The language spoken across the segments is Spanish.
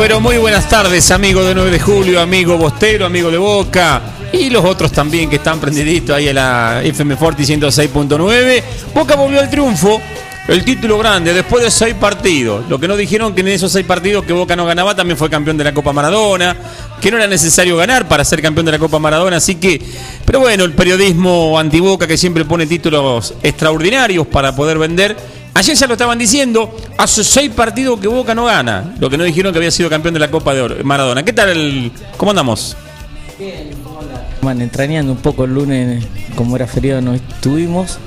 Pero muy buenas tardes, amigo de 9 de julio, amigo Bostero, amigo de Boca y los otros también que están prendiditos ahí a la FM Forti 106.9. Boca volvió al triunfo, el título grande después de seis partidos. Lo que no dijeron que en esos seis partidos que Boca no ganaba también fue campeón de la Copa Maradona, que no era necesario ganar para ser campeón de la Copa Maradona. Así que, pero bueno, el periodismo antiboca que siempre pone títulos extraordinarios para poder vender Ayer ya lo estaban diciendo, hace seis partidos que Boca no gana. Lo que no dijeron que había sido campeón de la Copa de Maradona. ¿Qué tal? El, ¿Cómo andamos? Bien, Man, entrañando un poco el lunes, como era feriado, no estuvimos.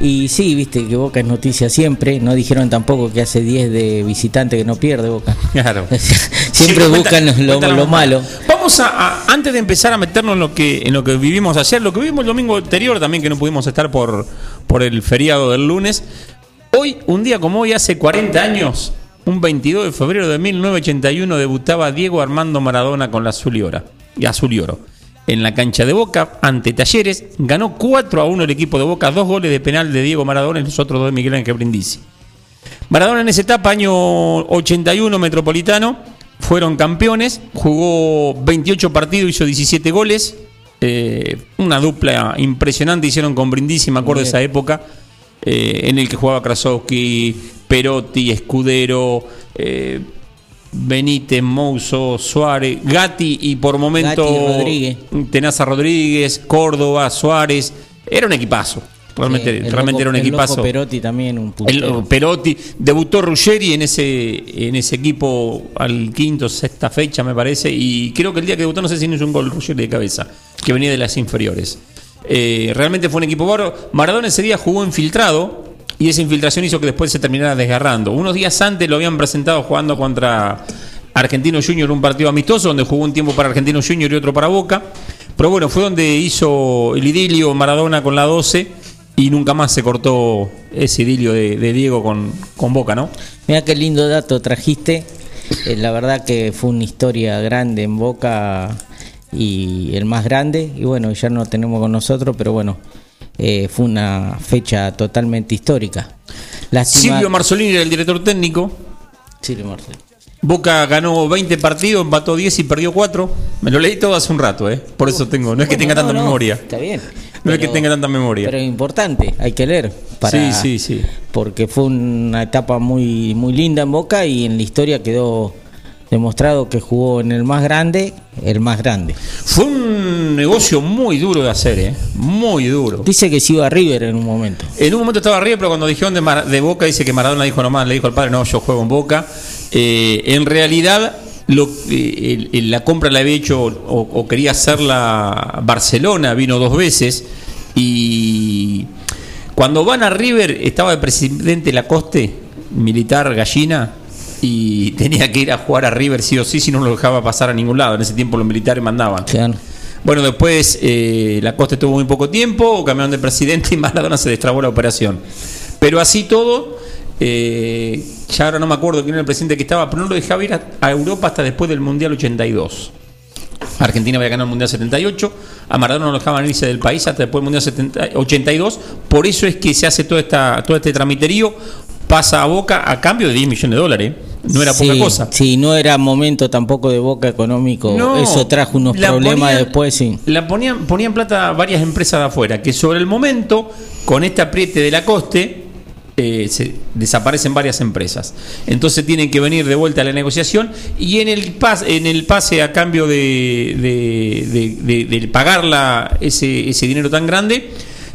Y sí, viste que Boca es noticia siempre. No dijeron tampoco que hace 10 de visitante que no pierde Boca. Claro. siempre buscan lo, malo. Vamos a, antes de empezar a meternos en lo que en lo que vivimos ayer, lo que vivimos el domingo anterior también que no pudimos estar por por el feriado del lunes. Hoy, un día como hoy, hace 40 años, un 22 de febrero de 1981, debutaba Diego Armando Maradona con la Azul y, Oro, Azul y Oro. En la cancha de Boca, ante Talleres, ganó 4 a 1 el equipo de Boca, dos goles de penal de Diego Maradona y los otros dos de Miguel Ángel Brindisi. Maradona en esa etapa, año 81 metropolitano, fueron campeones, jugó 28 partidos, hizo 17 goles, eh, una dupla impresionante hicieron con Brindisi, me acuerdo de esa época eh, en el que jugaba Krasowski, Perotti, Escudero, eh, Benítez, Mouso, Suárez, Gatti y por momento Rodríguez. Tenaza Rodríguez, Córdoba, Suárez. Era un equipazo. Realmente, realmente era un equipazo. Perotti también, un Perotti. Debutó Ruggeri en ese, en ese equipo al quinto, sexta fecha, me parece. Y creo que el día que debutó, no sé si no hizo un gol Ruggeri de cabeza, que venía de las inferiores. Eh, realmente fue un equipo bárbaro. Maradona ese día jugó infiltrado y esa infiltración hizo que después se terminara desgarrando. Unos días antes lo habían presentado jugando contra Argentino Junior, un partido amistoso donde jugó un tiempo para Argentino Junior y otro para Boca. Pero bueno, fue donde hizo el idilio Maradona con la 12 y nunca más se cortó ese idilio de, Diego con, con, Boca, ¿no? Mira qué lindo dato trajiste. Eh, la verdad que fue una historia grande en Boca y el más grande, y bueno, ya no tenemos con nosotros, pero bueno, eh, fue una fecha totalmente histórica. Silvio Marzolini era el director técnico. Silvio Marzolini. Boca ganó 20 partidos, empató 10 y perdió 4. Me lo leí todo hace un rato, ¿eh? Por eso tengo. No es que tenga tanta memoria. Está bien. No es que tenga tanta memoria. Pero es importante, hay que leer. Para, sí, sí, sí. Porque fue una etapa muy, muy linda en Boca y en la historia quedó demostrado que jugó en el más grande, el más grande. Fue un negocio muy duro de hacer, ¿eh? Muy duro. Dice que se iba a River en un momento. En un momento estaba River, pero cuando dijeron de, Boca, dice que Maradona dijo nomás, le dijo al padre, no, yo juego en Boca. Eh, en realidad, lo, eh, la compra la había hecho o, quería hacerla Barcelona, vino dos veces y cuando van a River estaba el presidente Lacoste, militar gallina, y tenía que ir a jugar a River sí o sí, si no lo dejaba pasar a ningún lado. En ese tiempo los militares mandaban. Bueno, después eh, la Costa estuvo muy poco tiempo, cambiaron de presidente y Maradona se destrabó la operación. Pero así todo, eh, ya ahora no me acuerdo quién era el presidente que estaba, pero no lo dejaba ir a, Europa hasta después del Mundial 82. Argentina había ganado el Mundial 78, a Maradona no lo dejaban irse del país hasta después del Mundial 82, por eso es que se hace todo, esta, todo este tramiterío, pasa a Boca a cambio de 10 millones de dólares. No era poca cosa. Sí, no era momento tampoco de boca económico. Eso trajo unos problemas después, sí. La ponían, ponían plata varias empresas de afuera, que sobre el momento, con este apriete de la coste, eh, se desaparecen varias empresas. Entonces tienen que venir de vuelta a la negociación y en el, pas, en el pase a cambio de, de, de, de pagar la, ese, ese dinero tan grande,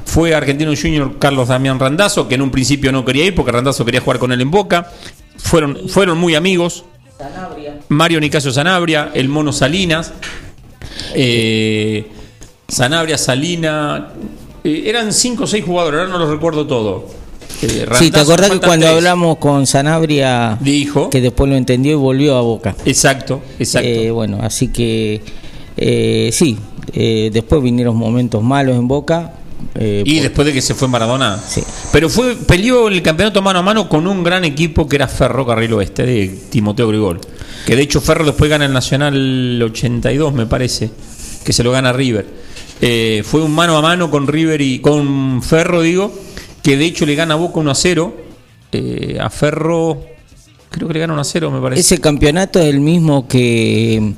fue Argentino Junior Carlos Damián Randazo, que en un principio no quería ir porque Randazo quería jugar con él en Boca. Fueron, fueron muy amigos. Mario Nicasio Sanabria, el Mono Salinas. Eh, Sanabria, Salina. eh, eran cinco o seis jugadores, ahora no los recuerdo todo. Eh, Sí, ¿te acordás que cuando tres. hablamos con Sanabria, Dijo. que después lo entendió y volvió a Boca? Exacto, exacto. Eh, bueno, así que eh, sí, eh, después vinieron momentos malos en Boca. Eh, y por- después de que se fue Maradona. Sí. Pero fue peleó el campeonato mano a mano con un gran equipo que era Ferro Carril Oeste, de Timoteo Grigol. Que de hecho Ferro después gana el Nacional 82, me parece, que se lo gana River. Eh, fue un mano a mano con River y con Ferro, digo, que de hecho le gana a Boca 1 a 0. Eh, a Ferro, creo que le gana 1 a 0, me parece. ese campeonato es el mismo que,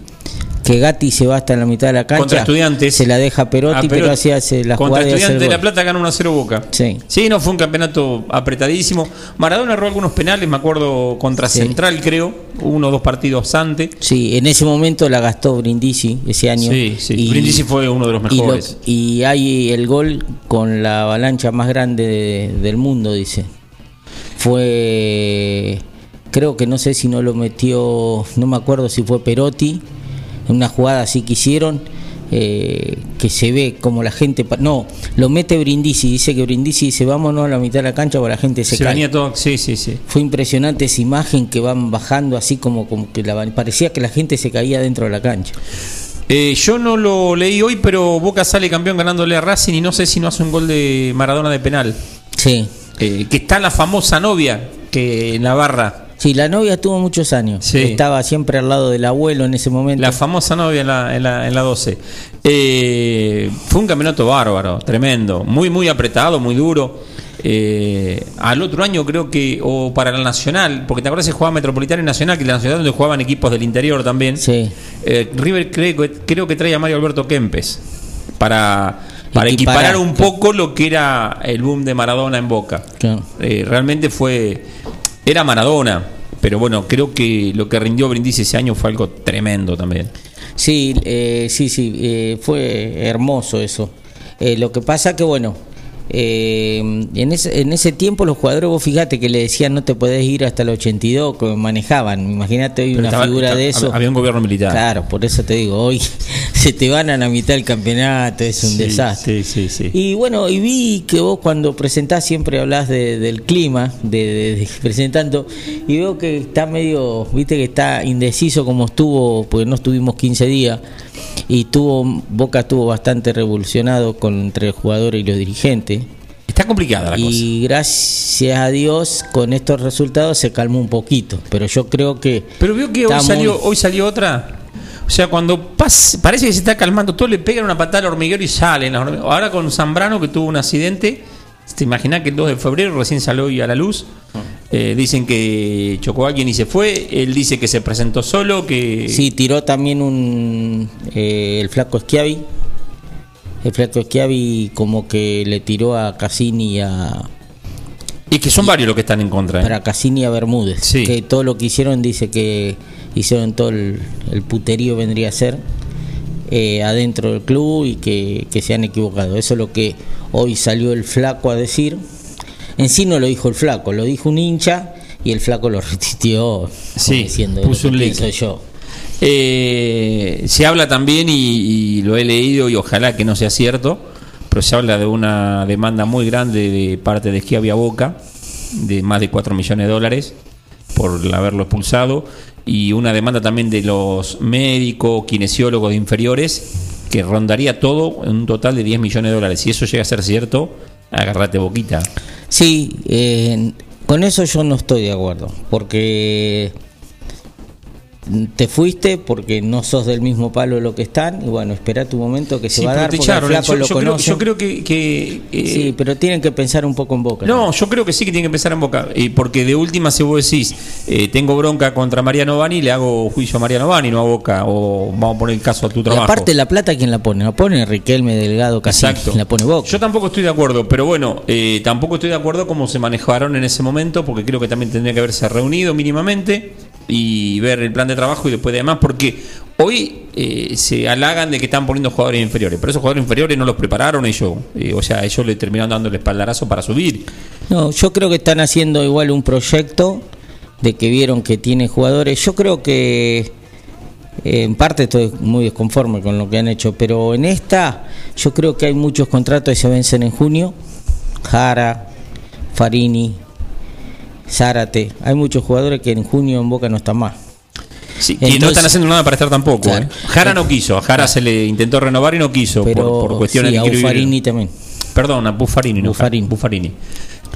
que Gatti se va hasta la mitad de la cancha. Contra Estudiantes. Se la deja Perotti, A pero Perotti. así hace la Contra Estudiantes de La. Plata gana 1 a 0 Boca. Sí. Sí, no, fue un campeonato apretadísimo. Maradona erró algunos penales, me acuerdo, contra Sí. Central, creo, uno o dos partidos antes. Sí, en ese momento la gastó Brindisi ese año. Sí, sí. Brindisi fue uno de los y lo- mejores. Y, hay el gol con la avalancha más grande de- del mundo, dice. Fue, creo que no sé si no lo metió, no me acuerdo si fue Perotti, en una jugada así que hicieron, eh, que se ve como la gente, no, lo mete Brindisi, dice que Brindisi dice vámonos a la mitad de la cancha para la gente se, Se, cae. todo. Sí, sí, sí. Fue impresionante esa imagen que van bajando así como, como que la, parecía que la gente se caía dentro de la cancha. Eh, yo no lo leí hoy, pero Boca sale campeón ganándole a Racing y no sé si no hace un gol de Maradona de penal. Sí, Eh, que está la famosa novia que en la barra. Sí, la novia tuvo muchos años. Sí. Estaba siempre al lado del abuelo en ese momento. La famosa novia en la, en la, en la 12. Eh, fue un campeonato bárbaro, tremendo. Muy, muy apretado, muy duro. Eh, al otro año creo que, o para la Nacional, porque te acuerdas que jugaba Metropolitano y Nacional, que la Nacional donde jugaban equipos del interior también. Sí. Eh, River creo, que- creo que trae a Mario Alberto Kempes para, para Equiparar, equiparar un poco lo que era el boom de Maradona en Boca. Claro. Eh, realmente fue. Era Maradona, pero bueno, creo que lo que rindió Brindisi ese año fue algo tremendo también. Sí, eh, sí, sí, eh, fue hermoso eso. Eh, lo que pasa que, bueno, eh, en, ese, en ese tiempo los jugadores, vos fíjate que le decían no te podés ir hasta el 82, que manejaban. Imagínate hoy Pero una estaba- figura de eso. Había un gobierno militar. Claro, por eso te digo, hoy se te van a la mitad del campeonato, es un Sí, desastre. Sí, sí, sí. Y bueno, y vi que vos cuando presentás siempre hablas de- del clima, de, de- de presentando, y veo que está medio, viste que está indeciso como estuvo, porque no estuvimos 15 días, y tuvo, Boca estuvo bastante revolucionado con, entre el jugador y los dirigentes. Está complicada la cosa. Y gracias a Dios con estos resultados se calmó un poquito, pero yo creo que... Pero veo que hoy salió, muy- hoy salió otra. O sea, cuando pas- parece que se está calmando todo, le pegan una patada al hormiguero y salen. Ahora con Zambrano, que tuvo un accidente, te imaginas que el 2 de febrero recién salió hoy a la luz. Eh, dicen que chocó a alguien y se fue. Él dice que se presentó solo, que. Sí, tiró también un eh, el flaco Schiavi. El flaco Schiavi como que le tiró a Cassini y a Y que son varios los que están en contra. ¿eh? para Cassini y a Bermúdez. Sí. Que todo lo que hicieron dice que hicieron todo el, el puterío vendría a ser eh, adentro del club y que, que se han equivocado. Eso es lo que hoy salió el flaco a decir. En sí no lo dijo el flaco, lo dijo un hincha y el flaco lo repitió Sí, diciendo puso "Lo que un link". yo. Eh, se habla también, y, y lo he leído y ojalá que no sea cierto, pero se habla de una demanda muy grande de parte de Schiavi a Boca, de más de 4 millones de dólares por haberlo expulsado, y una demanda también de los médicos, kinesiólogos de inferiores, que rondaría todo en un total de 10 millones de dólares. Si eso llega a ser cierto, agarrate boquita. Sí, eh, con eso yo no estoy de acuerdo, porque te fuiste porque no sos del mismo palo de lo que están y bueno, espera tu momento que se Sí, va a dar porque el echaron. flaco Yo, lo creo, conoce. yo creo que, que, eh, Sí, pero tienen que pensar un poco en Boca. No, yo creo que sí que tiene que empezar en Boca. Y porque de última, si vos decís, eh, tengo bronca contra Mariano Bani, le hago juicio a Mariano Bani, no a Boca. O vamos a poner el caso a tu Y trabajo. aparte la plata, ¿quién la pone? La pone Riquelme Delgado casi, Exacto. la pone Boca. Yo tampoco estoy de acuerdo, pero bueno, eh, tampoco estoy de acuerdo cómo se manejaron en ese momento, porque creo que también tendría que haberse reunido mínimamente y ver el plan de trabajo y después de demás, porque hoy eh, se halagan de que están poniendo jugadores inferiores, pero esos jugadores inferiores no los prepararon ellos, eh, o sea, ellos le terminaron dando el espaldarazo para subir. No, yo creo que están haciendo igual un proyecto de que vieron que tiene jugadores. Yo creo que eh, en parte estoy muy desconforme con lo que han hecho, pero en esta yo creo que hay muchos contratos que se vencen en junio. Jara, Farini, Zárate. Hay muchos jugadores que en junio en Boca no están más. Sí, y no están haciendo nada para estar tampoco. Claro. ¿eh? Jara no quiso, a Jara se le intentó renovar y no quiso Pero por, por cuestiones sí, a de quiero vivir- Farini también. Perdón, a Buffarini, no Buffarini. Buffarini.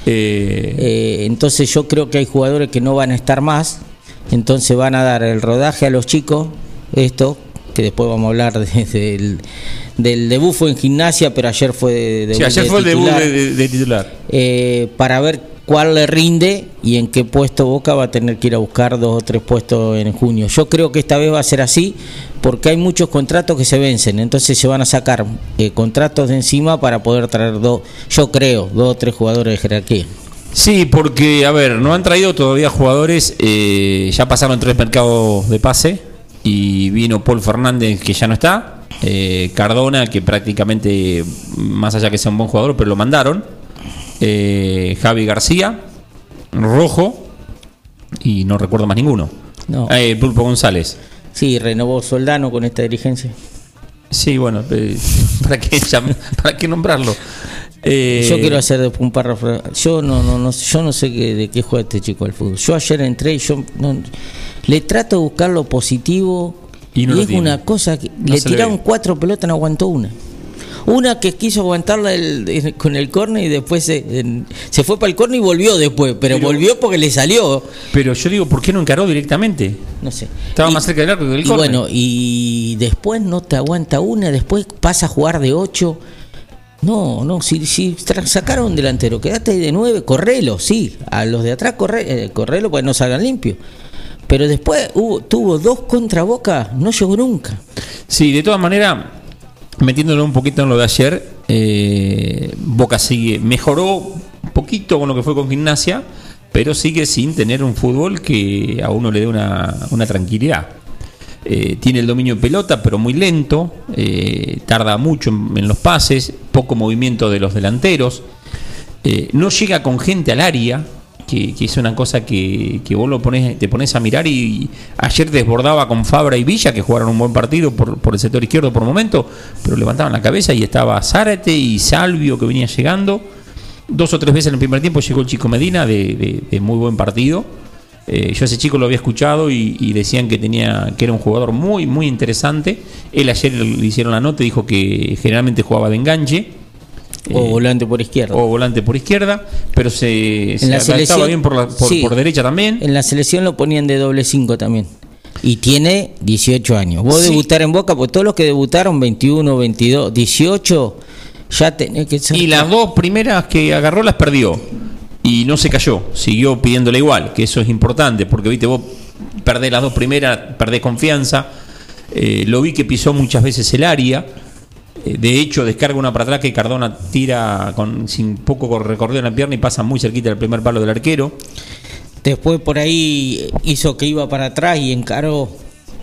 Eh, Eh, entonces yo creo que hay jugadores que no van a estar más, entonces van a dar el rodaje a los chicos, esto, que después vamos a hablar de- del, del debut fue en gimnasia, pero ayer fue de, sí, ayer de fue el debut de, titular. eh, para ver cuál le rinde y en qué puesto Boca va a tener que ir a buscar dos o tres puestos en junio. Yo creo que esta vez va a ser así porque hay muchos contratos que se vencen, entonces se van a sacar eh, contratos de encima para poder traer dos, yo creo, dos o tres jugadores de jerarquía. Sí, porque, a ver, no han traído todavía jugadores, eh, ya pasaron tres mercados de pase y vino Paul Fernández que ya no está, eh, Cardona que prácticamente, más allá que sea un buen jugador, pero lo mandaron, eh, Javi García, Rojo y no recuerdo más ninguno. No. Eh, Pulpo González. Sí, renovó Soldano con esta dirigencia. Sí, bueno, eh, ¿para qué, llam- ¿para qué nombrarlo? Eh, Yo quiero hacer un párrafo. Yo no, no, no, yo no sé qué- de qué juega este chico al fútbol. Yo ayer entré y yo no- le trato de buscar lo positivo Y y, no lo es tiene. una cosa que No le tiraron cuatro pelotas, no aguantó una. Una que quiso aguantarla el- el- con el córner y después se, en- se fue para el córner y volvió después, pero, Pero- volvió porque le salió, Pero yo digo, ¿por qué no encaró directamente? no sé. Estaba Y- más cerca del arco que del y córner. bueno, y después no te aguanta una, después pasa a jugar de 8. No, no, si, si sacaron un delantero, quédate ahí de 9, correlo, sí, a los de atrás corre, eh, correlo para que no salgan limpios. Pero después hubo, tuvo dos contra Boca, no llegó nunca. Sí, de todas maneras, metiéndolo un poquito en lo de ayer, eh, Boca sigue, mejoró un poquito con lo que fue con gimnasia, pero sigue sin tener un fútbol que a uno le dé una, una tranquilidad. Eh, tiene el dominio de pelota, pero muy lento, eh, tarda mucho en, los pases, poco movimiento de los delanteros, no llega con gente al área, que, es una cosa que, vos lo pones, te pones a mirar y, ayer desbordaba con Fabra y Villa, que jugaron un buen partido por, el sector izquierdo por momento, pero levantaban la cabeza y estaba Zárate y Salvio que venía llegando. Dos o tres veces en el primer tiempo llegó el chico Medina de, muy buen partido. Eh, yo ese chico lo había escuchado y, y decían que tenía que era un jugador muy muy interesante. Él ayer le hicieron la nota y dijo que generalmente jugaba de enganche O Eh, volante por izquierda. o volante por izquierda, pero se, se en la adaptaba selección bien por, la- por, sí, por derecha también. En la selección lo ponían de doble 5 también. Y tiene 18 años. Vos Sí. debutar en Boca, pues todos los que debutaron 21, 22, 18, ya tenés que ser Y las dos primeras que agarró las perdió. Y no se cayó, siguió pidiéndole igual, que eso es importante, porque viste, vos perdés las dos primeras, perdés confianza. Eh, lo vi que pisó muchas veces el área. Eh, de hecho, descarga una para atrás que Cardona tira con sin poco recorrido en la pierna y pasa muy cerquita del primer palo del arquero. Después por ahí hizo que iba para atrás y encaró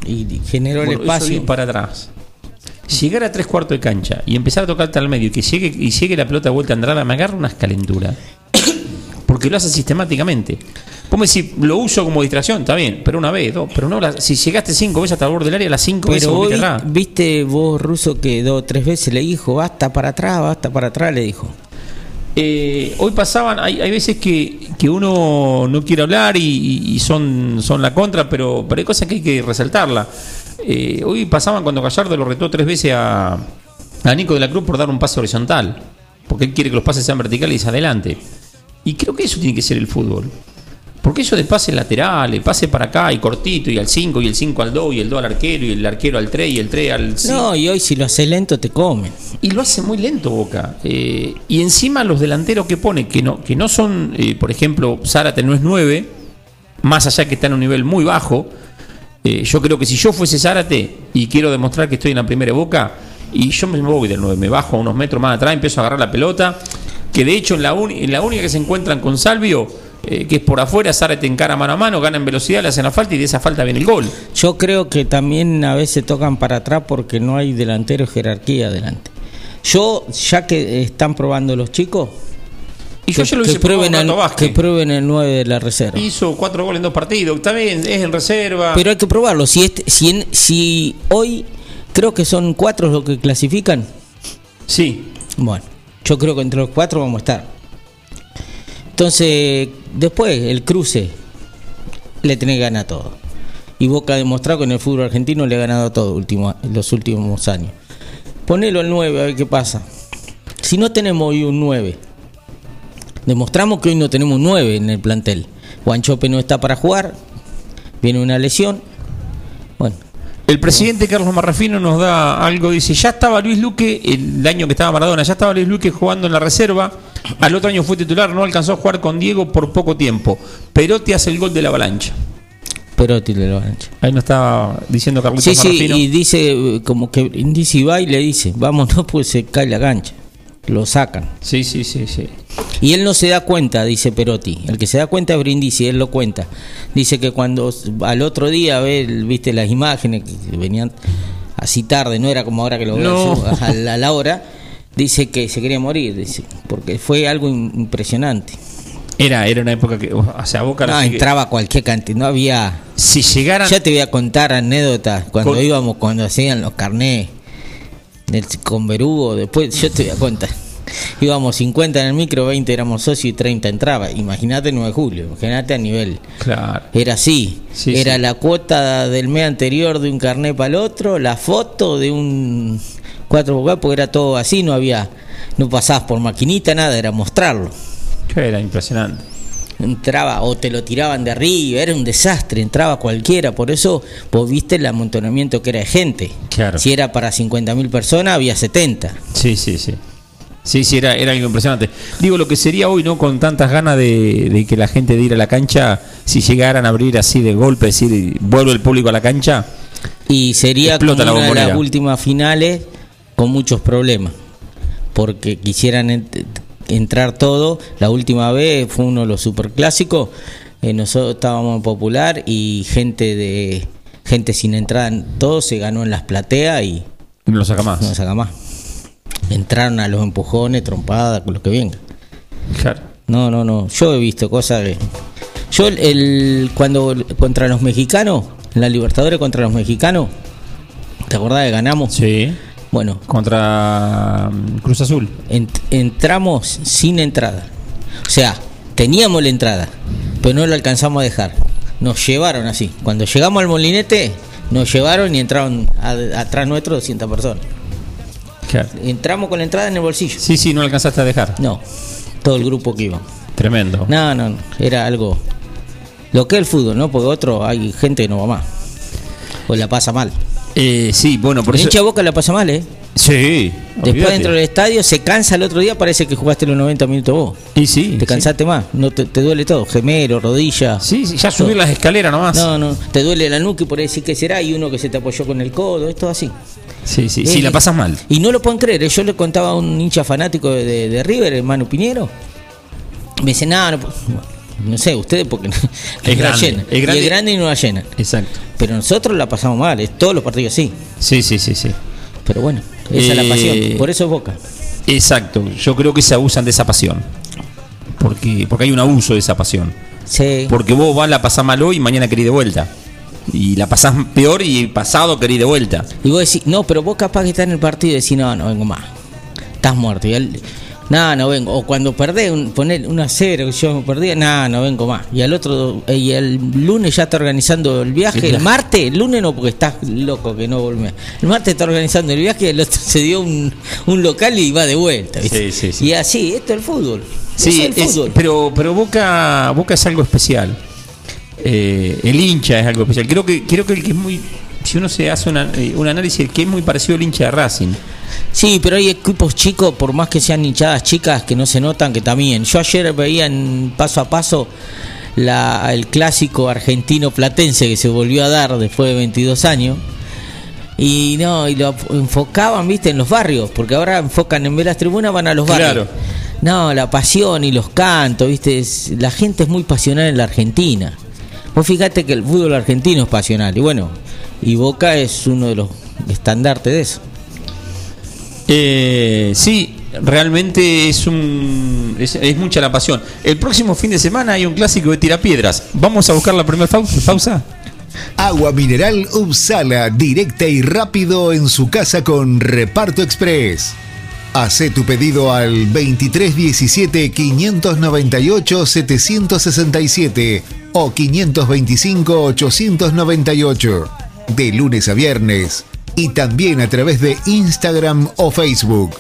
y generó el Bueno, espacio. para atrás. Llegar a tres cuartos de cancha y empezar a tocarte al medio y que llegue y llegue la pelota de vuelta a Andrada me agarra unas calenturas. Porque lo hace sistemáticamente. Vos me decís, lo uso como distracción, está bien, pero una vez, dos, pero no, la- si llegaste cinco veces hasta el borde del área, las cinco veces Pero atrás. viste vos, Ruso, que dos o tres veces le dijo, basta para atrás, basta para atrás, le dijo. Eh, hoy pasaban, hay, hay veces que, que uno no quiere hablar y, y- y son, son la contra, pero, pero hay cosas que hay que resaltarla. Eh, hoy pasaban cuando Gallardo lo retó tres veces a, a Nico de la Cruz por dar un pase horizontal, porque él quiere que los pases sean verticales y hacia adelante. Y creo que eso tiene que ser el fútbol. Porque eso de pase lateral, pase para acá y cortito, y al 5, y el 5 al 2, y el 2 al arquero, y el arquero al 3, y el 3 al 5. No, y hoy si lo hace lento te comen. Y lo hace muy lento Boca. Eh, y encima los delanteros que pone, que no, que no son, eh, por ejemplo, Zárate no es 9, más allá que está en un nivel muy bajo. eh, yo creo que si yo fuese Zárate y quiero demostrar que estoy en la primera Boca, y yo me voy del 9, me bajo unos metros más atrás, empiezo a agarrar la pelota, que de hecho en la, uni- en la única que se encuentran con Salvio, eh, que es por afuera, Zárate encara mano a mano, gana en velocidad, le hacen la falta y de esa falta viene el gol. Yo creo que también a veces tocan para atrás porque no hay delantero jerarquía adelante. Yo, ya que están probando los chicos, Y yo que, ya lo que hice prueben el, que prueben el 9 de la reserva. Hizo cuatro goles en dos partidos, está bien, es en reserva. Pero hay que probarlo. Si, este, si, en- si hoy creo que son cuatro los que clasifican, sí, bueno, yo creo que entre los cuatro vamos a estar. Entonces, después, el cruce, le tenés que ganar todo. Y Boca ha demostrado que en el fútbol argentino le ha ganado todo último, los últimos años. Ponelo al 9 a ver qué pasa. Si no tenemos hoy un 9, demostramos que hoy no tenemos un 9 en el plantel. Guanchope no está para jugar, viene una lesión. El presidente Carlos Marrafino nos da algo, dice, ya estaba Luis Luque, el año que estaba Maradona, ya estaba Luis Luque jugando en la reserva, al otro año fue titular, no alcanzó a jugar con Diego por poco tiempo, Perotti hace el gol de la avalancha. Perotti lo han hecho. Ahí nos estaba diciendo Carlitos Sí, sí, Marrafino. y dice, eh, como que dice va y le dice, vámonos, pues se cae la cancha. Lo sacan. Sí, sí, sí, sí. Y él no se da cuenta, dice Perotti. El que se da cuenta es Brindisi, él lo cuenta. Dice que cuando al otro día ve, viste las imágenes que venían así tarde, no era como ahora que lo veo No. a la, a la hora, dice que se quería morir, dice, porque fue algo im- impresionante. Era, era una época que, o sea, Boca No, entraba cualquier cantidad, no había... Si llegaran... Ya te voy a contar anécdotas cuando Con- íbamos, cuando hacían los carnés del, con Berugo, después yo te voy a contar. Íbamos 50 en el micro, 20 éramos socios y 30 entraba. Imagínate el 9 de julio, imagínate a nivel. Claro. Era así, Sí, era sí. la cuota del mes anterior de un carnet para el otro, la foto de un cuatro vocal, porque era todo así, no había, no pasabas por maquinita, nada, era mostrarlo. Que Era impresionante. Entraba o te lo tiraban de arriba, era un desastre, entraba cualquiera, por eso vos viste el amontonamiento que era de gente. Claro. Si era para 50.000 personas, había 70. Sí, sí, sí. Sí, sí, era, era algo impresionante. Digo, lo que sería hoy, ¿no? Con tantas ganas de, de que la gente de ir a la cancha, si llegaran a abrir así de golpe, decir, vuelve el público a la cancha, Y sería Explota como la una de las últimas finales con muchos problemas, porque quisieran entrar todo. La última vez fue uno de los superclásicos, eh, nosotros estábamos en popular y gente de gente sin entrada, en todo se ganó en las plateas y no lo saca más. no saca más. Entraron a los empujones, trompadas, con lo que venga. Claro. No, no, no. Yo he visto cosas que. Yo, el, el- cuando contra los mexicanos, en la Libertadores contra los mexicanos, ¿te acordás que ganamos? Sí. Bueno, Contra mm, Cruz Azul. ent- entramos sin entrada. O sea, teníamos la entrada, pero no la alcanzamos a dejar. Nos llevaron así. Cuando llegamos al molinete, nos llevaron y entraron a- atrás nuestro 200 personas. Claro. Entramos con la entrada en el bolsillo. Sí, sí, no alcanzaste a dejar. No, todo el grupo que iba. Tremendo. No, no, no, era algo. Lo que es el fútbol, ¿no? Porque otro, hay gente que no va más. O la pasa mal. Eh, sí, bueno, por el eso. hincha boca la pasa mal, ¿eh? Sí. Después dentro del estadio se cansa el otro día, parece que jugaste los 90 minutos vos. Y sí. Te cansaste más, no te, te duele todo, gemelo, rodilla. Sí, sí, ya subir las escaleras nomás. No, no, te duele la nuca y por ahí decir que será, y uno que se te apoyó con el codo, es todo así. Sí, sí, Eh, sí, la pasas mal. Y no lo pueden creer, ¿eh? yo le contaba a un hincha fanático de, de- de River, hermano Piñero. Me dice, no, no, no sé, ustedes porque Es grande, llenan. es Y es grande y no la llenan. Exacto. Pero nosotros la pasamos mal, es todos los partidos así. Sí, sí, sí, sí. Pero bueno, esa es la Eh, pasión. Por eso es Boca. Exacto. Yo creo que se abusan de esa pasión. Porque, porque hay un abuso de esa pasión. Sí. Porque vos vas, la pasás mal hoy y mañana querés de vuelta. Y la pasás peor y pasado querés de vuelta. Y vos decís, no, pero vos capaz que estás en el partido y decís, no, no vengo más. Estás muerto. Y él, no, no vengo. O cuando perdés, un, poner una cero, que yo perdía, no, no vengo más. Y al otro, y el lunes ya está organizando el viaje. El martes, el lunes no, porque estás loco que no volvés. El martes está organizando el viaje el otro se dio un, un local y va de vuelta. ¿viste? Sí, sí, sí. Y así, esto es el fútbol. Sí, es el es- fútbol. pero, pero Boca, Boca es algo especial. eh, el hincha es algo especial. Creo que, creo que el que es muy, si uno se hace una- eh, un análisis, que es muy parecido al hincha de Racing. Sí, pero hay equipos chicos, por más que sean hinchadas chicas, que no se notan que también. Yo ayer veía en paso a paso la, el clásico argentino platense que se volvió a dar después de 22 años. Y no, y lo enfocaban, viste, en los barrios, porque ahora enfocan en ver las tribunas, van a los barrios. Claro. No, la pasión y los cantos, viste, es- la gente es muy pasional en la Argentina. Vos fíjate que el fútbol argentino es pasional, y bueno, y Boca es uno de los estandartes de eso. Eh, sí, realmente es un es, es mucha la pasión. El próximo fin de semana hay un clásico de tirapiedras. Vamos a buscar la primera pausa. Agua mineral Upsala, directa y rápido en su casa con Reparto Express. Hace tu pedido al 2317 598 767 o 525 898 de lunes a viernes y también a través de Instagram o Facebook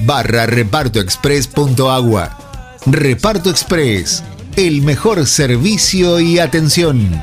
barra repartoexpress.agua. Reparto Express, el mejor servicio y atención.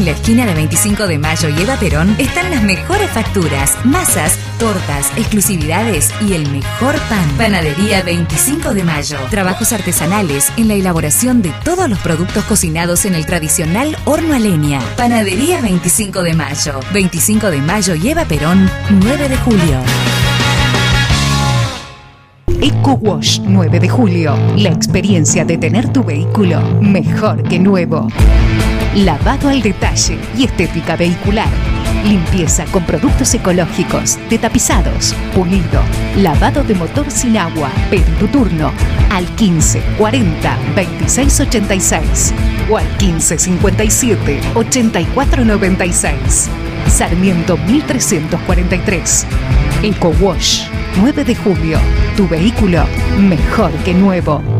En la esquina de 25 de Mayo y Eva Perón están las mejores facturas, masas, tortas, exclusividades y el mejor pan. Panadería 25 de Mayo. Trabajos artesanales en la elaboración de todos los productos cocinados en el tradicional horno a leña. Panadería 25 de Mayo. 25 de Mayo y Eva Perón, 9 de julio. Eco Wash 9 de julio. La experiencia de tener tu vehículo mejor que nuevo. Lavado al detalle y estética vehicular. Limpieza con productos ecológicos, de tapizados, pulido, lavado de motor sin agua. Pedí tu turno al 15 40 26 86 o al 15 57 84 96. Sarmiento 1343. Eco Wash 9 de julio. Tu vehículo mejor que nuevo.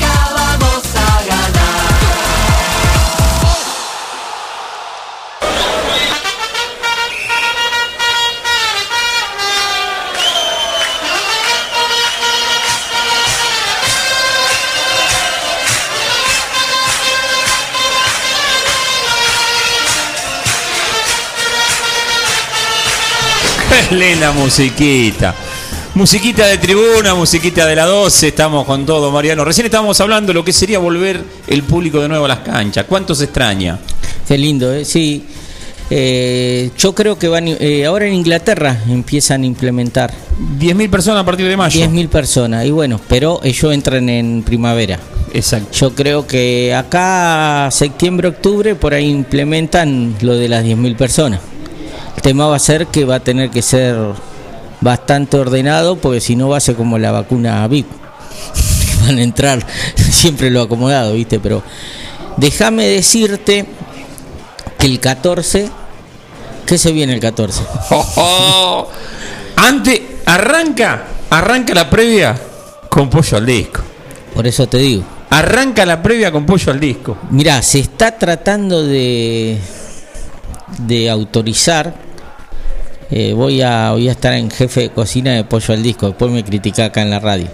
Linda musiquita. Musiquita de tribuna, musiquita de la 12, estamos con todo, Mariano. Recién estábamos hablando de lo que sería volver el público de nuevo a las canchas. ¿Cuánto se extraña? Qué lindo, ¿eh? sí. Eh, yo creo que van, eh, ahora en Inglaterra empiezan a implementar 10.000 personas a partir de mayo. 10.000 personas. Y bueno, pero ellos entran en primavera. Exacto. Yo creo que acá, septiembre, octubre, por ahí implementan lo de las 10.000 personas. Tema va a ser que va a tener que ser bastante ordenado, porque si no va a ser como la vacuna VIP. Van a entrar siempre lo acomodado, ¿viste? Pero déjame decirte que el 14, ¿qué se viene el 14? Oh, oh. Antes, arranca arranca la previa con pollo al disco. Por eso te digo. Arranca la previa con pollo al disco. Mirá, se está tratando de, de autorizar. Eh, voy, a, voy a estar en jefe de cocina de pollo al disco. Después me critica acá en la radio.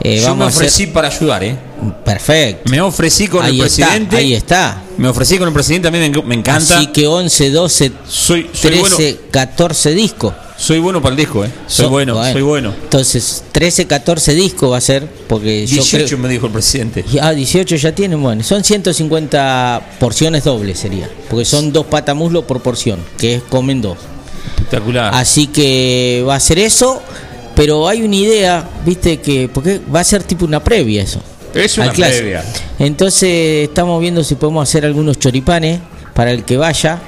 Eh, Yo me hacer- ofrecí para ayudar, ¿eh? Perfecto. Me ofrecí con ahí el está, presidente. ahí está. Me ofrecí con el presidente, a mí me, me encanta. Así que 11, 12, soy, soy 13, bueno, 14 discos. soy bueno para el disco, ¿eh? Soy So- bueno, soy bueno. Entonces, 13, 14 discos va a ser. Porque yo 18 creo. me dijo el presidente. Ah, 18 ya tienen, bueno, son 150 porciones dobles sería, porque son dos patamuslos por porción, que es comen dos. Espectacular. Así que va a ser eso, pero hay una idea, viste que, porque va a ser tipo una previa eso. Es una previa. Entonces estamos viendo si podemos hacer algunos choripanes para el que vaya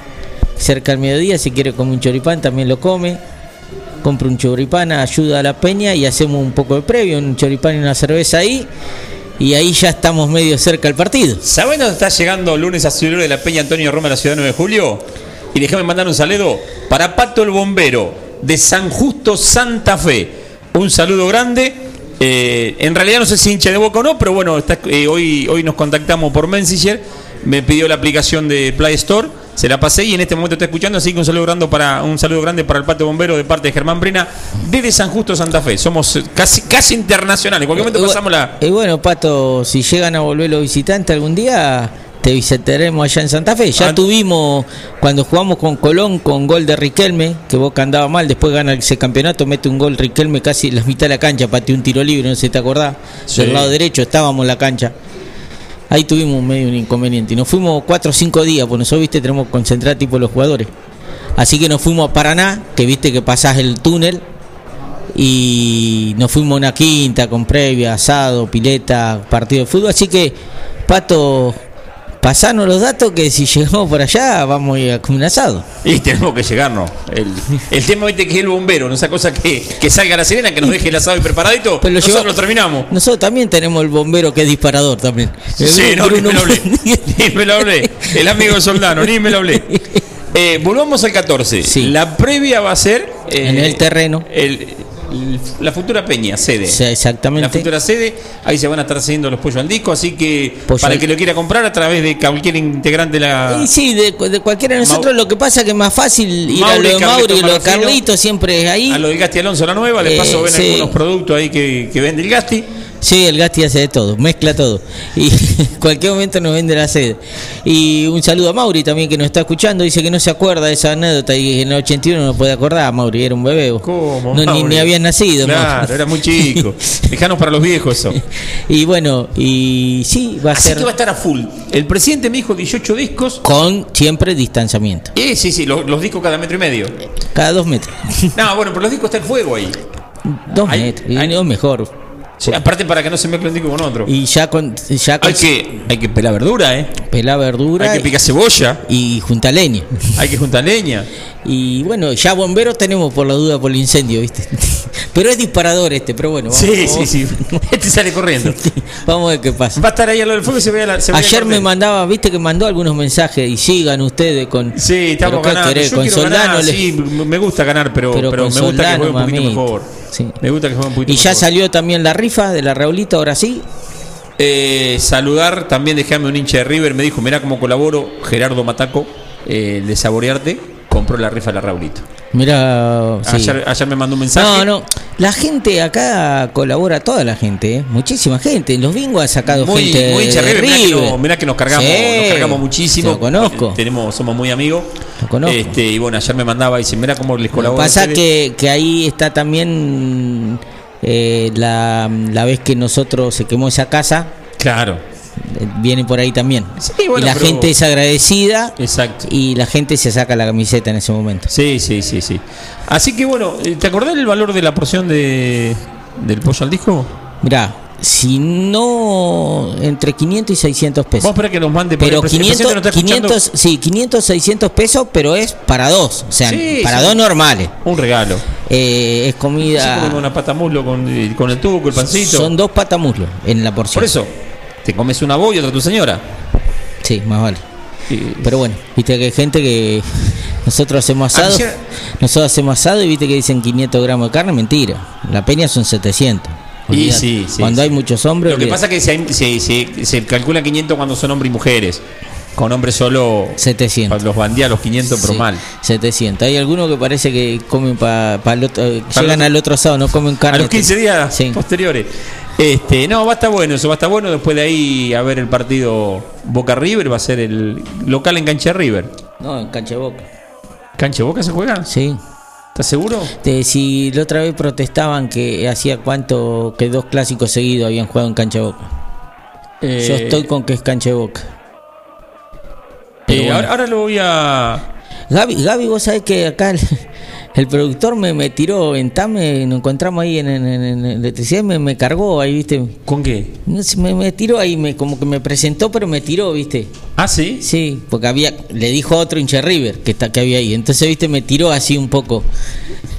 cerca al mediodía, si quiere comer un choripán también lo come. Compra un choripán, ayuda a la peña y hacemos un poco de previo, un choripán y una cerveza ahí. Y ahí ya estamos medio cerca al partido. ¿Sabés dónde está llegando lunes a Ciudad de la Peña Antonio Roma, la ciudad 9 de julio? Y déjame mandar un saludo para Pato el Bombero de San Justo, Santa Fe. Un saludo grande. Eh, en realidad no sé si hincha de boca o no, pero bueno, está- eh, hoy, hoy nos contactamos por Messenger. Me pidió la aplicación de Play Store. Se la pasé y en este momento está escuchando, así que un saludo grande para un saludo grande para el Pato Bombero de parte de Germán Brena desde San Justo Santa Fe. Somos eh, casi casi internacionales. En cualquier momento pasamos la Y bueno, Pato, si llegan a volver los visitantes algún día, te visitaremos allá en Santa Fe. Ya Ah. tuvimos, cuando jugamos con Colón, con gol de Riquelme, que Boca andaba mal, después gana ese campeonato, mete un gol Riquelme casi en la mitad de la cancha, pateó un tiro libre, no sé si te acordás. Sí. Del lado derecho estábamos en la cancha. Ahí tuvimos medio un inconveniente. Y nos fuimos cuatro o cinco días, pues nosotros, viste, tenemos que concentrar tipo los jugadores. Así que nos fuimos a Paraná, que viste que pasás el túnel, y nos fuimos a una quinta con previa, asado, pileta, partido de fútbol. Así que, Pato, pasanos los datos que si llegamos por allá vamos a ir a comer asado. Y tenemos que llegarnos. El, el tema viste que es el bombero, no esa cosa que, que salga la sirena, que nos deje el asado y preparadito. Pues lo nosotros lo terminamos. Nosotros también tenemos el bombero que es disparador también. Sí, no, ni me lo hablé. Ni me lo hablé. El amigo Soldano, ni me lo hablé. Eh, volvamos al 14. Sí. La previa va a ser. eh, En el terreno. el- el- la futura peña, sede. Sí, exactamente. La futura sede, ahí se van a estar haciendo los pollos al disco, así que Pollo para al- el que lo quiera comprar a través de cualquier integrante de la. Y sí, de, de cualquiera de nosotros, Mau- lo que pasa es que es más fácil ir a lo de Mauri y lo de. Carlitos, siempre es ahí. A lo del Gasti Alonso la nueva, de Eh, paso ven sí. algunos productos ahí que, que vende el Gasti. Sí, el Gasti hace de todo, mezcla todo. Y en cualquier momento nos vende la sede. Y un saludo a Mauri también que nos está escuchando. Dice que no se acuerda de esa anécdota y en el 81 no puede acordar. Mauri era un bebé. vos. ¿Cómo? No, ni, ni habías nacido. Claro, Mauri. era muy chico. Dejanos para los viejos eso. Y bueno, y sí, va a Así ser que va a estar a full. El presidente me dijo 18 discos. con siempre distanciamiento. Eh, sí, sí, los, los discos cada metro y medio. Cada dos metros. No, bueno, pero los discos está el fuego ahí. dos Hay- metros. Y hay- no mejor. Sí, aparte para que no se mezcle un con otro. Y ya con, ya con Hay que, hay que pelar verdura, ¿eh? pelar verdura Hay que picar cebolla. y junta leña. Hay que juntar leña. Y bueno, ya bomberos tenemos por la duda por el incendio, ¿viste? Pero es disparador este, pero bueno. Vamos, Sí, sí, sí. Este sale corriendo. Vamos a ver qué pasa. Va a estar ahí a lo del fuego y se ve la. se Ayer me mandaba, viste que mandó algunos mensajes y sigan ustedes con. Sí, estamos pero ¿qué ganando. Yo con ganar, Soldano le- sí, me gusta ganar, pero, Pero me gusta que Soldano, juegue un poquito mamita. mejor. Sí. Me gusta que juegue un poquito Y ya salió también la rifa de la Raulita, ahora sí. Eh, saludar, también déjame un hincha de River, me dijo, mirá cómo colaboro, Gerardo Mataco, eh, el de Saborearte, compró la rifa de la Raulito. Mira, sí. Ayer, ayer me mandó un mensaje. No, no. La gente acá colabora, toda la gente, ¿eh? muchísima gente. Los bingos ha sacado Muy, gente. muy River, mirá que, River. no- mirá que nos cargamos, Sí, nos cargamos muchísimo. Lo conozco. Tenemos, somos muy amigos. Lo conozco. Este, y bueno, ayer me mandaba y dice, mirá cómo les Lo que colaboro. a pasa ustedes". que, que ahí está también eh, la, la vez que nosotros se quemó esa casa, Claro, viene por ahí también. Sí, bueno, y la pero- gente es agradecida exacto. y la gente se saca la camiseta en ese momento. Sí, sí, sí, sí. Así que bueno, eh, ¿te acordás del valor de la porción de, del pollo al disco? Mirá, si no, entre 500 y 600 Vamos a pesos. esperar que nos mande. Pero el presi- el presidente 500, nos está escuchando. 500, sí, 500, 600 pesos, pero es para dos, o sea, Sí, para sí. dos normales. Un regalo. Eh, es comida, comemos una pata muslo con, eh, con el tubo, el pancito. son dos patamuslos en la porción. Por eso, te comes una vos y otra tu señora. Sí, más vale. Pero bueno, viste que hay gente que Nosotros hacemos asado, Ayer- nosotros hacemos asado y viste que dicen 500 gramos de carne, mentira. La peña son 700. Y sí, sí, Cuando hay muchos hombres, Lo que pasa es que se, hay- se- se- se calcula 500 cuando son hombres y mujeres. Con hombres solo 700. los bandía los 500, pero Sí, mal. 700. Hay algunos que parece que comen para el otro, Pa' llegan al otro asado, no comen carne. A los 15 días Sí. posteriores. Este, no, va a estar bueno, eso va a estar bueno. Después de ahí a ver el partido Boca River, va a ser el local en cancha River. No, en cancha boca. ¿Cancha Boca se juega? Sí. ¿Estás seguro? Te- si la otra vez protestaban que hacía cuánto que dos clásicos seguidos habían jugado en cancha boca. Yo Eh, estoy con que es cancha boca. Eh, bueno. ahora, ahora lo voy a. Gaby, Gaby, vos sabés que acá el, productor me, me tiró en TAME, nos encontramos ahí en, en, en- electricidad, me, me cargó ahí, viste. ¿Con qué? Me, me tiró ahí, me, como que me presentó, pero me tiró, viste. Ah, sí. Sí, porque había, le dijo a otro hincha River que, está, que había ahí. Entonces, viste, me tiró así un poco.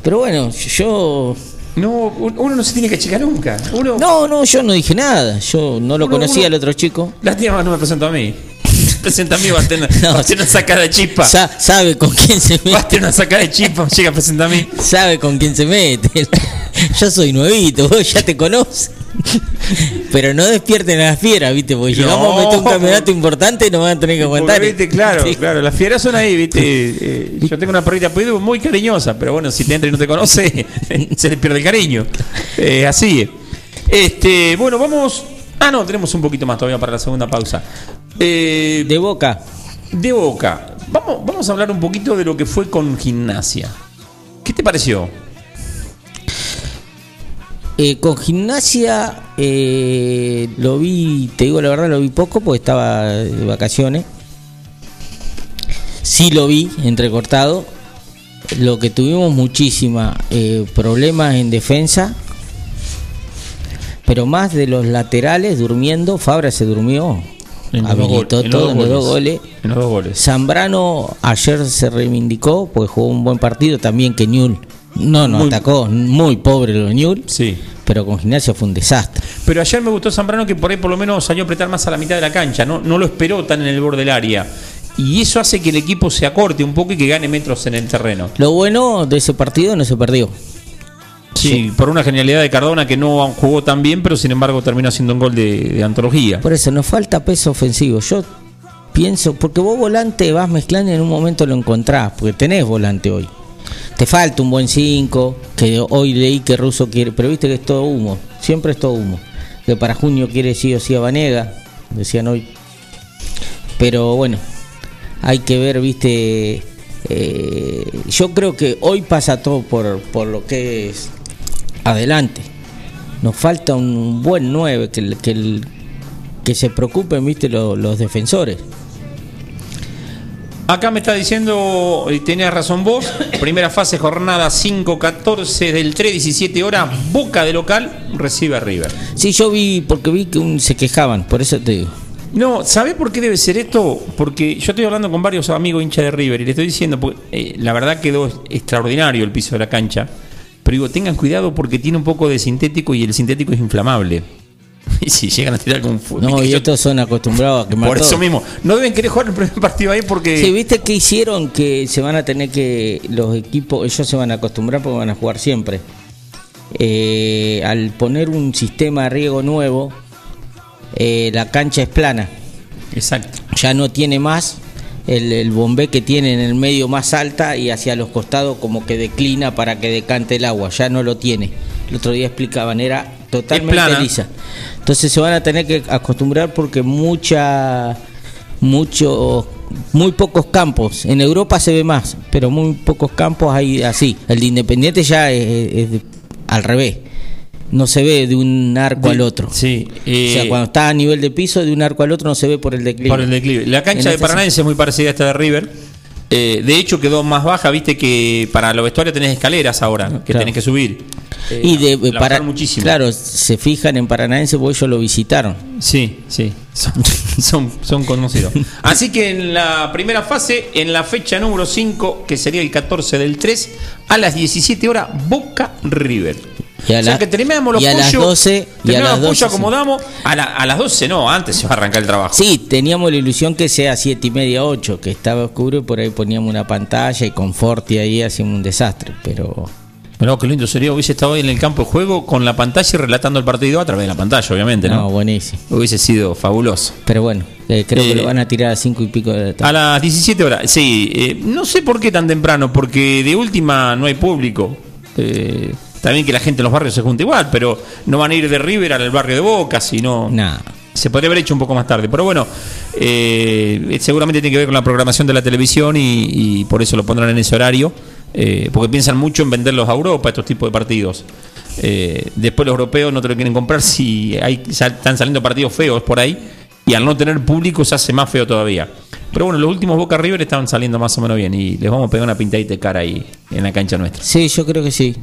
Pero bueno, yo. No, un- uno no se tiene que checar nunca. Uno. No, no, yo no dije nada. Yo no lo Uno- conocía uno- al otro chico. Lástima no me presentó a mí. Presenta a mí, va a tener, No. va a tener una sacada de chispa. Sa- sabe con quién se Va a mete. tener una sacada de chispa, llega a presentar a mí. Sabe con quién se mete. Yo soy nuevito, vos ya te conoces. Pero no despierten a las fieras, ¿viste? Porque llegamos a meter un campeonato importante y nos van a tener que aguantar. Porque, viste, claro, Sí. claro, las fieras son ahí, viste. eh, yo tengo una perrita muy cariñosa, pero bueno, si te entra y no te conoce, se le pierde el cariño. Eh, así es. Este, bueno, vamos. Ah, no, tenemos un poquito más todavía para la segunda pausa. Eh, De boca. de Boca. Vamos, vamos a hablar un poquito de lo que fue con gimnasia. ¿Qué te pareció? Eh, con gimnasia eh, lo vi, te digo la verdad, lo vi poco porque estaba de vacaciones. Sí lo vi entrecortado. Lo que tuvimos muchísima eh, problemas en defensa, pero más de los laterales durmiendo. Fabra se durmió, En habilitó los todo en los dos goles. En los dos goles. Zambrano ayer se reivindicó porque jugó un buen partido también que Ñul. No, no Muy- atacó, muy pobre lo de Ñul, Sí. pero con gimnasia fue un desastre. Pero ayer me gustó Zambrano que por ahí por lo menos salió a apretar más a la mitad de la cancha, no, no lo esperó tan en el borde del área. Y eso hace que el equipo se acorte un poco y que gane metros en el terreno. Lo bueno de ese partido no se perdió. Sí, por una genialidad de Cardona que no jugó tan bien, pero sin embargo terminó haciendo un gol de, de antología. Por eso nos falta peso ofensivo. Yo pienso, porque vos volante vas mezclando y en un momento lo encontrás, porque tenés volante hoy. Te falta un buen 5, que hoy leí que Russo quiere, pero viste que es todo humo, siempre es todo humo. Que para junio quiere sí o sí a Vanega, decían hoy. Pero bueno, hay que ver, viste. eh, yo creo que hoy pasa todo por, por lo que es adelante. Nos falta un buen 9 que, que, que se preocupen, viste, lo- los defensores. Acá me está diciendo, y tenías razón vos, primera fase, jornada 5-14 del 3-17 horas, Boca de local recibe a River. Sí, yo vi, porque vi que un- se quejaban, por eso te digo. No, ¿sabés por qué debe ser esto? Porque yo estoy hablando con varios amigos hinchas de River y le estoy diciendo, porque, eh, la verdad quedó extraordinario el piso de la cancha, pero digo, tengan cuidado porque tiene un poco de sintético y el sintético es inflamable. Y si llegan a tirar algún fútbol. No, y estos son acostumbrados a quemar Por eso mismo, no deben querer jugar el primer partido ahí porque... Sí, viste que hicieron que se van a tener que los equipos, ellos se van a acostumbrar porque van a jugar siempre. Eh, al poner un sistema de riego nuevo, eh, la cancha es plana. Exacto. ya no tiene más el, el bombé que tiene en el medio más alta y hacia los costados como que declina para que decante el agua, ya no lo tiene. El otro día explicaban, era totalmente lisa. Entonces se van a tener que acostumbrar porque mucha, mucho, muy pocos campos, en Europa se ve más, pero muy pocos campos hay así. El de Independiente ya es, es al revés. No se ve de un arco al otro. Sí. o sea, eh, cuando está a nivel de piso, de un arco al otro no se ve por el declive. Por el declive. La cancha En de Paranaense es muy parecida a esta de River. Eh, de hecho, quedó más baja. Viste que para los vestuarios tenés escaleras ahora, que Claro. tenés que subir. Eh, Y de la para, muchísimo. Claro, se fijan en Paranaense porque ellos lo visitaron. Sí, sí. Son, son, son conocidos. Así que en la primera fase, en la fecha número 5, que sería el 14 del 3, a las 17 horas, Boca River. Y a o sea la- que terminamos los y a las pollos, 12 y a las los pollos, 12, sí. acomodamos. A, la- a las 12 no, antes se va a arrancar el trabajo. Sí, teníamos la ilusión que sea siete y media, ocho, que estaba oscuro y por ahí poníamos una pantalla y con Forti ahí hacíamos un desastre, pero Mirá qué lindo sería, hubiese estado ahí en el campo de juego con la pantalla y relatando el partido a través de la pantalla, obviamente, ¿no? no, buenísimo. Hubiese sido fabuloso. Pero bueno, eh, creo Eh, que lo van a tirar a cinco y pico de la A tarde. las 17 horas, sí. eh, no sé por qué tan temprano, porque de última no hay público. Eh, también que la gente en los barrios se junte igual, pero no van a ir de River al barrio de Boca, sino... Nah. Se podría haber hecho un poco más tarde, pero bueno, eh, seguramente tiene que ver con la programación de la televisión y, y por eso lo pondrán en ese horario, eh, porque piensan mucho en venderlos a Europa, estos tipos de partidos. Eh, después los europeos no te lo quieren comprar si hay, están saliendo partidos feos por ahí y al no tener público se hace más feo todavía. Pero bueno, los últimos Boca River estaban saliendo más o menos bien y les vamos a pegar una pintadita de cara ahí en la cancha nuestra. Sí, yo creo que sí.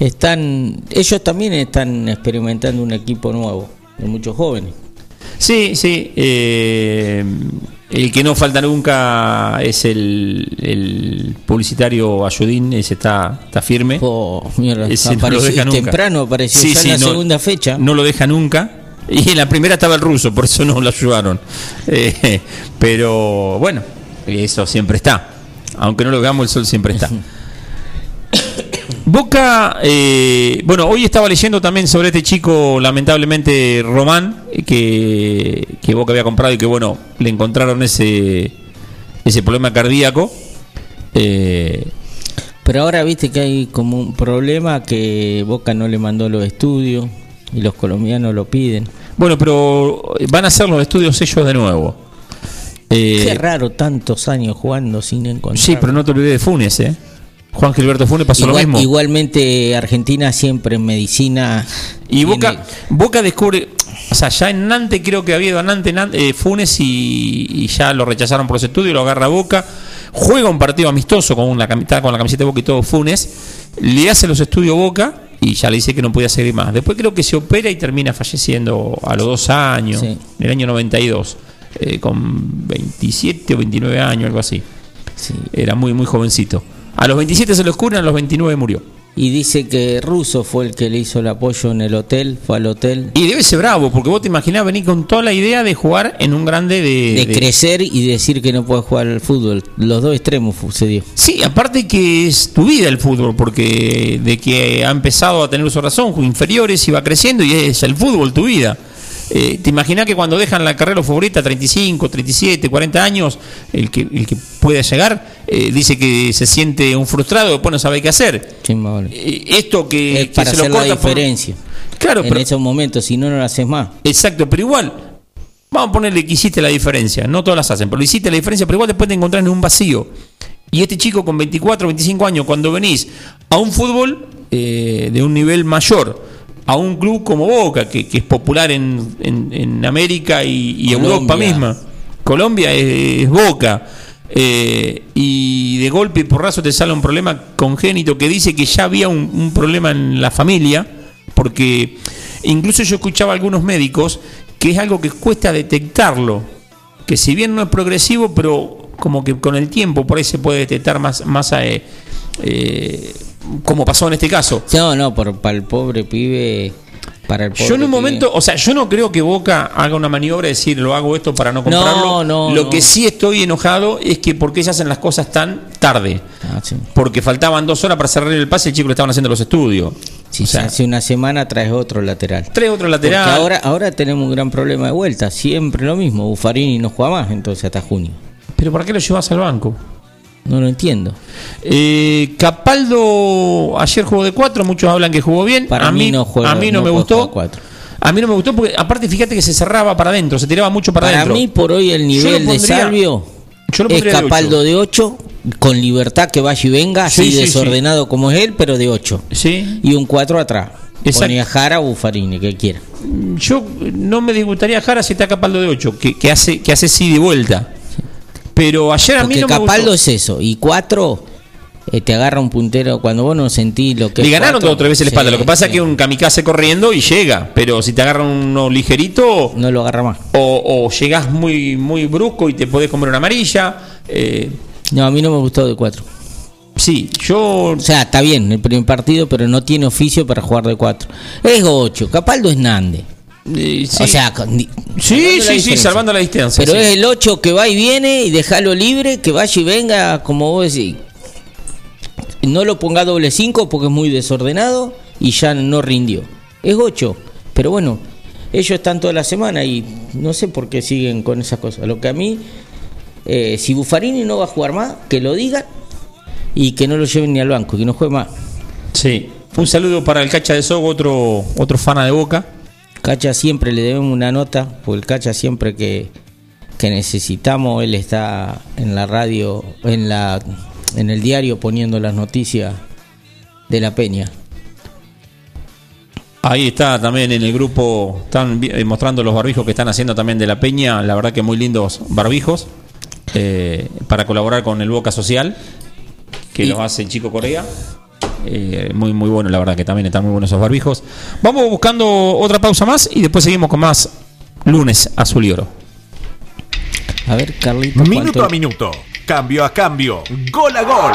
Están, ellos también están experimentando un equipo nuevo, de muchos jóvenes. Sí, sí. eh, el que no falta nunca es el, el publicitario Ayudín, ese está, está firme. Oh, mierda, Ese no lo deja nunca. temprano apareció Sí, ya sí, en la no- segunda fecha. No lo deja nunca. Y en la primera estaba el ruso, por eso no lo ayudaron. Eh, pero bueno, eso siempre está. Aunque no lo veamos, el sol siempre está. Boca, eh, bueno, hoy estaba leyendo también sobre este chico, lamentablemente Román, eh, que, que Boca había comprado y que bueno, le encontraron ese, ese problema cardíaco. Eh, Pero ahora viste que hay como un problema que Boca no le mandó los estudios y los colombianos lo piden. bueno, pero van a hacer los estudios ellos de nuevo. Eh, Qué raro tantos años jugando sin encontrar. sí, pero no te olvides de Funes, ¿eh? Juan Gilberto Funes pasó Igual- lo mismo. Igualmente Argentina siempre en medicina Y Boca, Boca descubre, o sea, ya en Nantes creo que había ido a Nantes, Nan- eh, Funes y, y ya lo rechazaron por los estudios, lo agarra Boca, juega un partido amistoso con, la, cami- con la camiseta de Boca y todo Funes, le hace los estudios Boca y ya le dice que no podía seguir más. Después creo que se opera y termina falleciendo a los dos años, Sí. en el año 92, eh, con 27 o 29 años, algo así. Sí. Era muy, muy jovencito. A los 27 se lo curan, a los 29 murió. Y dice que Russo fue el que le hizo el apoyo en el hotel, fue al hotel. Y debe ser bravo, porque vos te imaginás venir con toda la idea de jugar en un grande de. De de- crecer y decir que no puede jugar al fútbol. Los dos extremos se dio. Sí, aparte que es tu vida el fútbol, porque de que ha empezado a tener su razón, inferiores, y va creciendo y es el fútbol tu vida. Eh, ¿Te imaginas que cuando dejan la carrera favorita, 35, 37, 40 años, el que, el que puede llegar, eh, dice que se siente un frustrado, después no sabe qué hacer? Sí. Eh, esto que, es que para se lo hacer la corta por- diferencia. Claro, en pero- esos momentos, si no, no lo haces más. Exacto, pero igual, vamos a ponerle que hiciste la diferencia. No todas las hacen, pero hiciste la diferencia, pero igual después te encontrás en un vacío. Y este chico con 24, 25 años, cuando venís a un fútbol eh, de un nivel mayor, a un club como Boca, que, que es popular en, en- en América y, y. Europa misma. Colombia es, es Boca. eh, y de golpe y porrazo te sale un problema congénito que dice que ya había un, un problema en la familia, porque incluso yo escuchaba a algunos médicos que es algo que cuesta detectarlo, que si bien no es progresivo, pero como que con el tiempo por ahí se puede detectar más, más eh, eh, como pasó en este caso. No, no, por, para el pobre pibe. Para el pobre Yo en un pibe. momento, o sea, yo no creo que Boca haga una maniobra de decir lo hago esto para no comprarlo. no, lo no. que sí estoy enojado es que por qué se hacen las cosas tan tarde. Ah, sí. Porque faltaban dos horas para cerrar el pase y el chico le estaban haciendo los estudios. Si O sea, hace una semana traes otro lateral. tres otros Porque laterales. ahora, ahora tenemos un gran problema de vuelta. Siempre lo mismo. Buffarini no juega más, entonces hasta junio. Pero ¿para qué lo llevas al banco? No lo entiendo. Eh, Capaldo ayer jugó de cuatro, muchos hablan que jugó bien. Para a mí no juega- a mí no, no me gustó. A mí no me gustó porque aparte fíjate que se cerraba para adentro, se tiraba mucho para, Para adentro. mí, por hoy, el nivel de Salvio es Capaldo de 8, con libertad que vaya y venga, Sí, así sí, desordenado como es él, pero de 8. Sí. Y un 4 atrás. Exacto. Ponía Jara o Buffarini, que quiera. Yo no me disgustaría Jara si está Capaldo de 8, que, que hace que hace sí de vuelta. Pero ayer a mí no me Capaldo gustó. es eso. Y 4 te agarra un puntero cuando vos no sentís lo que Le ganaron cuatro, dos o tres veces la sí, espalda. Lo que pasa sí. es que un kamikaze corriendo y llega. Pero si te agarran uno ligerito No lo agarra más. o, o llegás muy, muy brusco y te podés comer una amarilla. eh, No, a mí no me gustó de 4. Sí, yo. O sea, está bien el primer partido, pero no tiene oficio para jugar de cuatro. Es Gocho, Capaldo es Nande. Eh, sí. O sea, con- sí, salvando la sí, sí, salvando la distancia. Pero sí. es el 8 que va y viene y déjalo libre, que vaya y venga, como vos decís. No lo ponga doble 5 porque es muy desordenado y ya no rindió. Es 8, pero bueno, ellos están toda la semana y no sé por qué siguen con esas cosas. Lo que a mí, eh, si Buffarini no va a jugar más, que lo digan y que no lo lleven ni al banco, que no juegue más. Sí. Un saludo para el Cacha de Sogo, otro, otro fana de Boca. Cacha siempre le debemos una nota, porque el Cacha siempre que, que necesitamos, él está en la radio, en la en el diario poniendo las noticias de la Peña. Ahí está también en el grupo, están eh, mostrando los barbijos que están haciendo también de la Peña, la verdad que muy lindos barbijos, eh, para colaborar con el Boca Social, que Y- los hace Chico Corea. Eh, muy muy bueno, la verdad que también están muy buenos esos barbijos. Vamos buscando otra pausa más y después seguimos con más lunes azul y oro. A ver, Carlito, Minuto ¿cuánto- a minuto, cambio a cambio, gol a gol.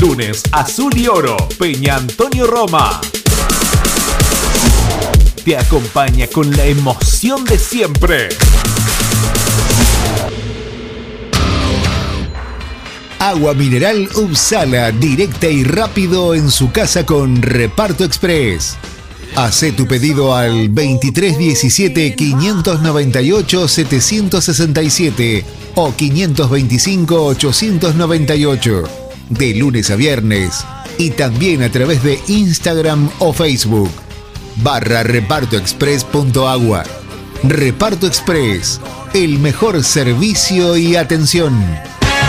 Lunes Azul y Oro, Peña Antonio Roma. Te acompaña con la emoción de siempre. Agua mineral Upsala, directa y rápido en su casa con Reparto Express. Hacé tu pedido al 2317 598 767 o 525 898 de lunes a viernes y también a través de Instagram o Facebook barra repartoexpress.agua. Reparto Express, el mejor servicio y atención.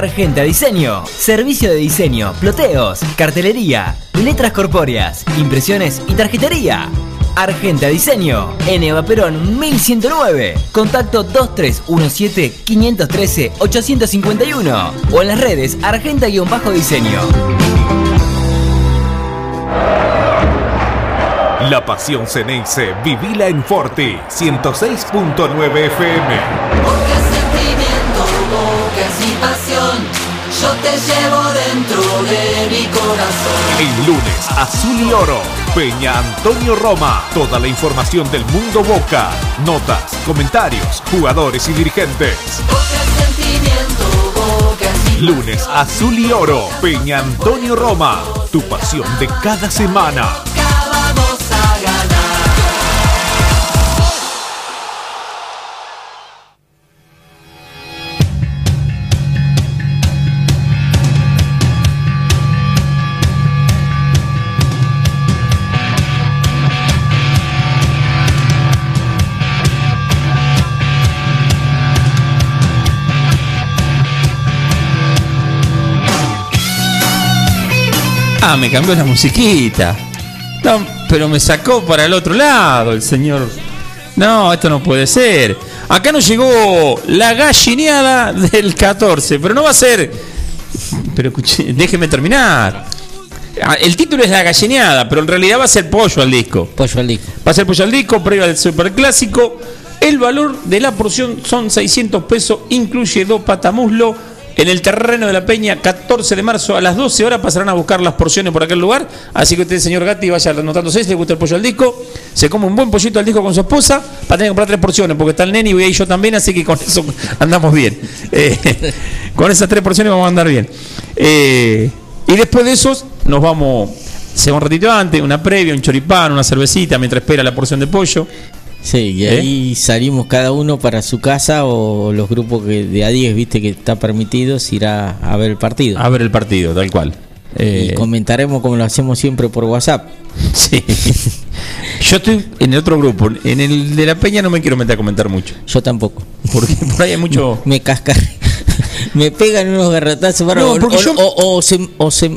Argenta Diseño. Servicio de diseño, ploteos, cartelería, letras corpóreas, impresiones y tarjetería. Argenta Diseño. En Eva Perón 1109. Contacto 2317-513-851. O en las redes Argenta-Diseño. La pasión Ceneice, vivila en Forti, 106.9 FM. Yo te llevo dentro de mi corazón. El lunes, Azul y Oro, Peña Antonio Roma. Toda la información del mundo Boca. Notas, comentarios, jugadores y dirigentes. Boca sentimiento, boca y Lunes, Azul y Oro, Peña Antonio Roma. Tu pasión de cada semana. Ah, me cambió la musiquita. No, pero me sacó para el otro lado el señor. No, esto no puede ser. Acá nos llegó la gallineada del 14, pero no va a ser. Pero escuché, déjeme terminar. Ah, El título es la gallineada, pero en realidad va a ser pollo al disco. Pollo al disco. Va a ser pollo al disco, previo al superclásico. El valor de la porción son 600 pesos, incluye dos patamuslo, En el terreno de la Peña, 14 de marzo a las 12 horas pasarán a buscar las porciones por aquel lugar. Así que usted, señor Gatti, vaya anotándose si le gusta el pollo al disco. Se come un buen pollito al disco con su esposa para tener que comprar tres porciones, porque está el nene y voy yo también, así que con eso andamos bien. Eh, con esas tres porciones vamos a andar bien. Eh, y después de esos nos vamos, se va un ratito antes, una previa, un choripán, una cervecita, mientras espera la porción de pollo. Sí, y ¿Eh? ahí salimos cada uno para su casa o los grupos que de a 10, viste que está permitido, se irá a ver el partido. A ver el partido, tal cual. Eh, Y comentaremos como lo hacemos siempre por WhatsApp. Sí. Yo estoy en el otro grupo. En el de la Peña no me quiero meter a comentar mucho. Yo tampoco. Porque por ahí hay mucho. Me cascar. me pegan unos garrotazos bárbaros. No, porque o, yo- o- o se, o se-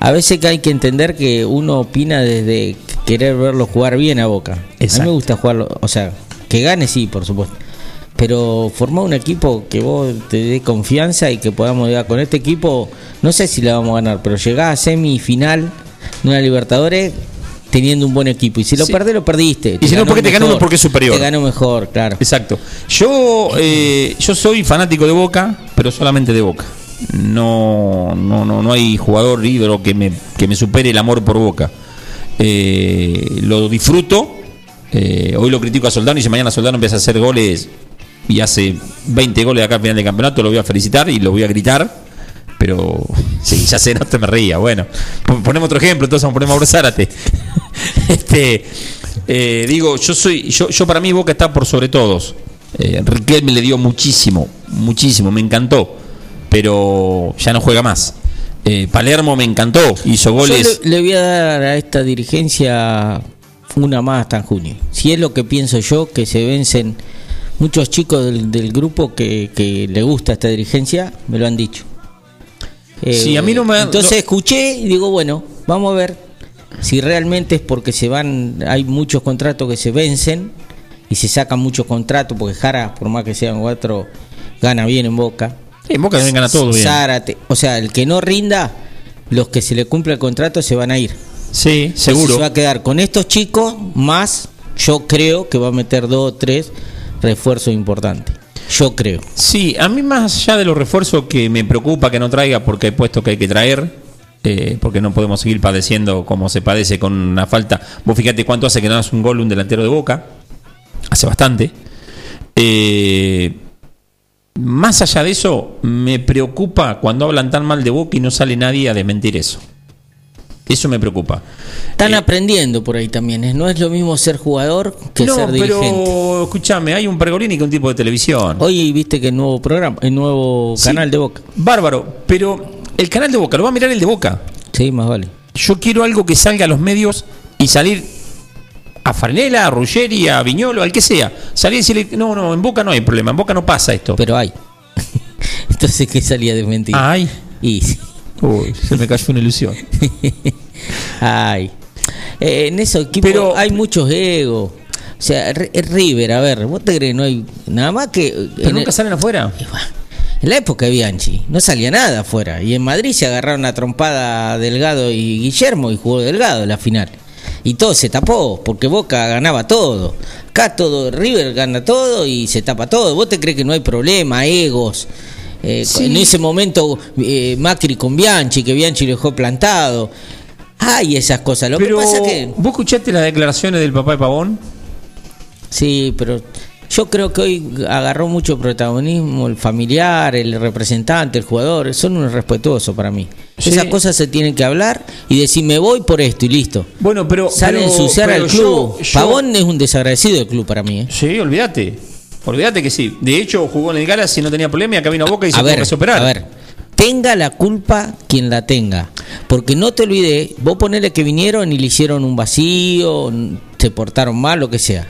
A veces que hay que entender que uno opina desde querer verlo jugar bien a Boca. A mí me gusta jugarlo. O sea, que gane sí, por supuesto. Pero formar un equipo que vos te dé confianza y que podamos llegar con este equipo, no sé si la vamos a ganar, pero llegar a semifinal de una Libertadores teniendo un buen equipo. Y si lo Sí. perdés, lo perdiste. Y si no, porque te ganó mejor. porque es superior. Te ganó mejor, claro. Exacto. Yo, eh, yo soy fanático de Boca, pero solamente de Boca. No, no, no, no hay jugador ídolo que me, que me supere el amor por Boca. Eh, lo disfruto. Eh, hoy lo critico a Soldano y si mañana Soldano empieza a hacer goles y hace 20 goles acá al final del campeonato, lo voy a felicitar y lo voy a gritar. Pero sí, ya sé, no te me ría. Bueno, pon- ponemos otro ejemplo, entonces vamos a Mauro Zárate. este, eh, digo, yo soy, yo, yo para mí Boca está por sobre todos. Eh, Riquelme le dio muchísimo, muchísimo, me encantó, pero ya no juega más. Eh, Palermo me encantó, hizo goles. Yo le, le voy a dar a esta dirigencia una más hasta en junio. Si es lo que pienso yo, que se vencen muchos chicos del, del grupo que, que le gusta esta dirigencia, me lo han dicho. Eh, Sí, a mí no me- Entonces no- escuché y digo, bueno, vamos a ver si realmente es porque se van, hay muchos contratos que se vencen y se sacan muchos contratos, porque Jara, por más que sean cuatro, gana bien en Boca. Sí, en Boca también gana todo bien. Zárate, o sea, el que no rinda, los que se le cumple el contrato se van a ir. Sí, Entonces seguro. Se va a quedar con estos chicos más, yo creo que va a meter dos o tres refuerzos importantes. Yo creo. Sí, a mí más allá de los refuerzos que me preocupa que no traiga porque he puesto que hay que traer, eh, porque no podemos seguir padeciendo como se padece con una falta. Vos fíjate cuánto hace que no das un gol un delantero de boca, hace bastante. Eh, más allá de eso, me preocupa cuando hablan tan mal de boca y no sale nadie a desmentir eso. Eso me preocupa. Están Eh, aprendiendo por ahí también. ¿eh? No es lo mismo ser jugador que no, ser dirigente. pero escúchame, hay un Pergolini que un tipo de televisión. Hoy viste que el nuevo programa, el nuevo Sí. canal de Boca. Bárbaro, pero el canal de Boca, lo va a mirar el de Boca. Sí, más vale. Yo quiero algo que salga a los medios y salir a Farnela, a Ruggeri, a Viñolo, al que sea. Salir y decirle, no, no, en Boca no hay problema, en Boca no pasa esto. Pero hay. Entonces, ¿qué salía de mentir? Ay, Y uy, se me cayó una ilusión. Ay. Eh, en esos equipos Pero- hay muchos egos. O sea, R- River, a ver, ¿vos te crees? No hay nada más que. Pero en nunca el- salen afuera. En la época de Bianchi no salía nada afuera. Y en Madrid se agarraron a trompada Delgado y Guillermo y jugó Delgado la final. Y todo se tapó, porque Boca ganaba todo. Acá todo, River gana todo y se tapa todo. ¿Vos te crees que no hay problema, egos? Eh, Sí. En ese momento eh, Macri con Bianchi, que Bianchi lo dejó plantado. Hay esas cosas. Lo Pero, que pasa que... ¿vos escuchaste las declaraciones del papá de Pavón? Sí, pero yo creo que hoy agarró mucho protagonismo el familiar, el representante, el jugador. Son unos respetuosos para mí. Sí. Esas cosas se tienen que hablar y decir me voy por esto y listo. Bueno, pero. Sale a pero- ensuciar pero al club. yo- Pavón es un desagradecido del club para mí. ¿eh? Sí, olvídate. Olvídate que sí. De hecho, jugó en el Galaxy y no tenía problema y acá vino a Boca y se A tuvo ver, que superar. a ver, tenga la culpa quien la tenga. Porque no te olvides, vos ponele que vinieron y le hicieron un vacío, se portaron mal, lo que sea.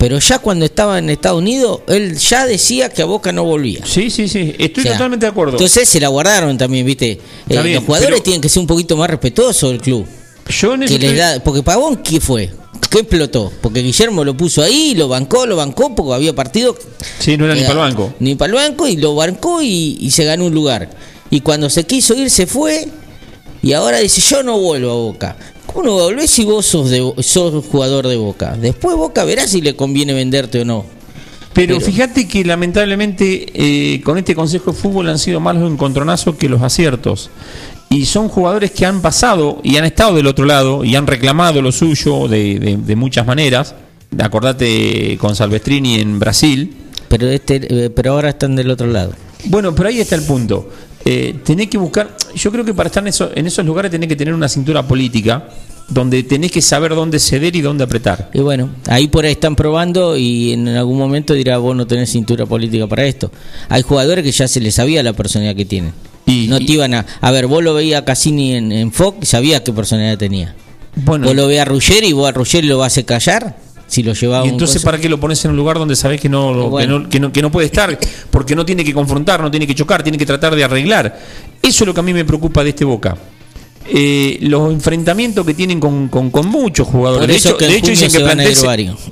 Pero ya cuando estaba en Estados Unidos, él ya decía que a Boca no volvía. Sí, sí, sí. Estoy O sea, totalmente de acuerdo. Entonces se la guardaron también, ¿viste? Eh, bien, los jugadores pero- tienen que ser un poquito más respetuosos del club. yo en Que les da, porque Pavón, ¿qué fue? ¿Qué explotó? Porque Guillermo lo puso ahí, lo bancó, lo bancó, porque había partido. Sí, no era ni para el banco. Ni para el banco, y lo bancó y, y se ganó un lugar. Y cuando se quiso ir, se fue. Y ahora dice: Yo no vuelvo a Boca. ¿Cómo no volvés si vos sos, de, sos jugador de Boca? Después Boca verá si le conviene venderte o no. Pero, Pero- fíjate que lamentablemente eh, con este Consejo de Fútbol han sido más los encontronazos que los aciertos. Y son jugadores que han pasado y han estado del otro lado y han reclamado lo suyo de, de- de muchas maneras. Acordate con Salvestrini en Brasil. Pero, este, eh, pero ahora están del otro lado. Bueno, pero ahí está el punto. Eh, tenés que buscar, yo creo que para estar en, eso- en esos lugares tenés que tener una cintura política donde tenés que saber dónde ceder y dónde apretar. Y bueno, ahí por ahí están probando y en algún momento dirá, vos no tenés cintura política para esto. Hay jugadores que ya se les sabía la personalidad que tienen. Y- no te iban a... A ver, vos lo veías a Cassini en, en Fox y sabías qué personalidad tenía. Bueno, Vos lo veías a Ruggeri y vos a Ruggeri lo vas a callar si lo llevaba y entonces para qué lo pones en un lugar donde sabés que no, lo- Bueno. que no, que no que no puede estar porque no tiene que confrontar, no tiene que chocar, tiene que tratar de arreglar. Eso es lo que a mí me preocupa de este Boca. Eh, los enfrentamientos que tienen con, con, con muchos jugadores. Por de eso hecho, que en de hecho junio dicen se que van a.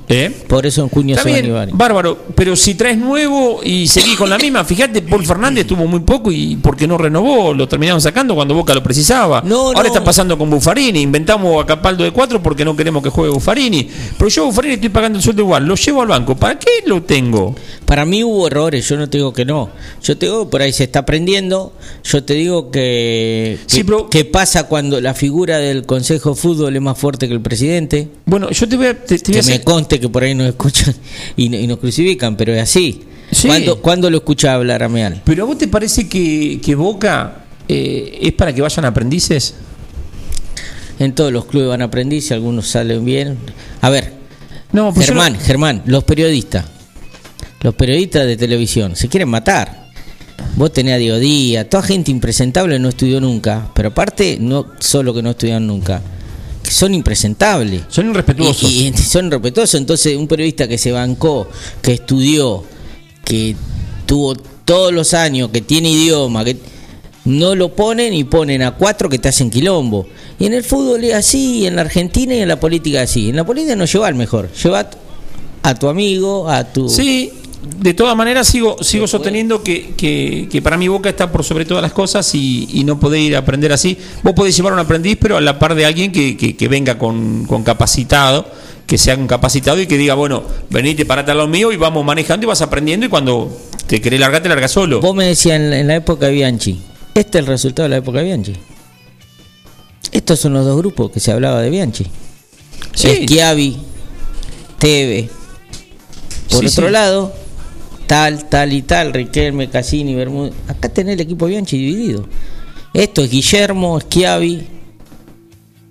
¿Eh? Por eso en junio se van a bárbaro, pero si traes nuevo y seguís con la misma, fíjate, Paul Fernández tuvo muy poco y porque no renovó, lo terminaron sacando cuando Boca lo precisaba. No, Ahora no. está pasando con Buffarini, inventamos a Capaldo de 4 porque no queremos que juegue Buffarini, pero yo a Buffarini estoy pagando el sueldo igual, lo llevo al banco, ¿para qué lo tengo? Para mí hubo errores, yo no te digo que no. Yo te digo que por ahí se está aprendiendo. Yo te digo que, que, Sí, pero- que pasa cuando la figura del Consejo de Fútbol es más fuerte que el presidente. Bueno, yo te voy a, te, te voy a Que me hacer- conste que por ahí nos escuchan y, y nos crucifican, pero es así. Sí. ¿Cuándo, cuándo lo escucha hablar a Meal? Pero a vos te parece que, que Boca eh, es para que vayan aprendices? En todos los clubes van aprendices, algunos salen bien. A ver, No, pues Germán, no- Germán, los periodistas, los periodistas de televisión, se quieren matar. Vos tenés a Diego Díaz, toda gente impresentable no estudió nunca, pero aparte no solo que no estudiaron nunca, que son impresentables. son irrespetuosos. Y, y son irrespetuosos, entonces un periodista que se bancó, que estudió, que tuvo todos los años, que tiene idioma, que no lo ponen y ponen a cuatro que te hacen quilombo. Y en el fútbol es así, y en la Argentina y en la política es así. En la política no lleva al mejor, lleva a tu- a tu amigo, a tu... Sí, de todas maneras sigo, sigo sosteniendo que, que, que para mí Boca está por sobre todas las cosas y, y no podés ir a aprender así. Vos podés llevar a un aprendiz, pero a la par de alguien que, que, venga con, con capacitado, que sea un capacitado y que diga, bueno, venite, parate a lo mío y vamos manejando y vas aprendiendo y cuando te querés largar, te largas solo. Vos me decías en, en la época de Bianchi. Este es el resultado de la época de Bianchi. Estos son los dos grupos que se hablaba de Bianchi. Sí. Schiavi, Teve. Por Sí, otro sí. lado, tal, tal y tal, Riquelme, Cassini, Bermúdez. Acá tenés el equipo Bianchi dividido. Esto es Guillermo, Schiavi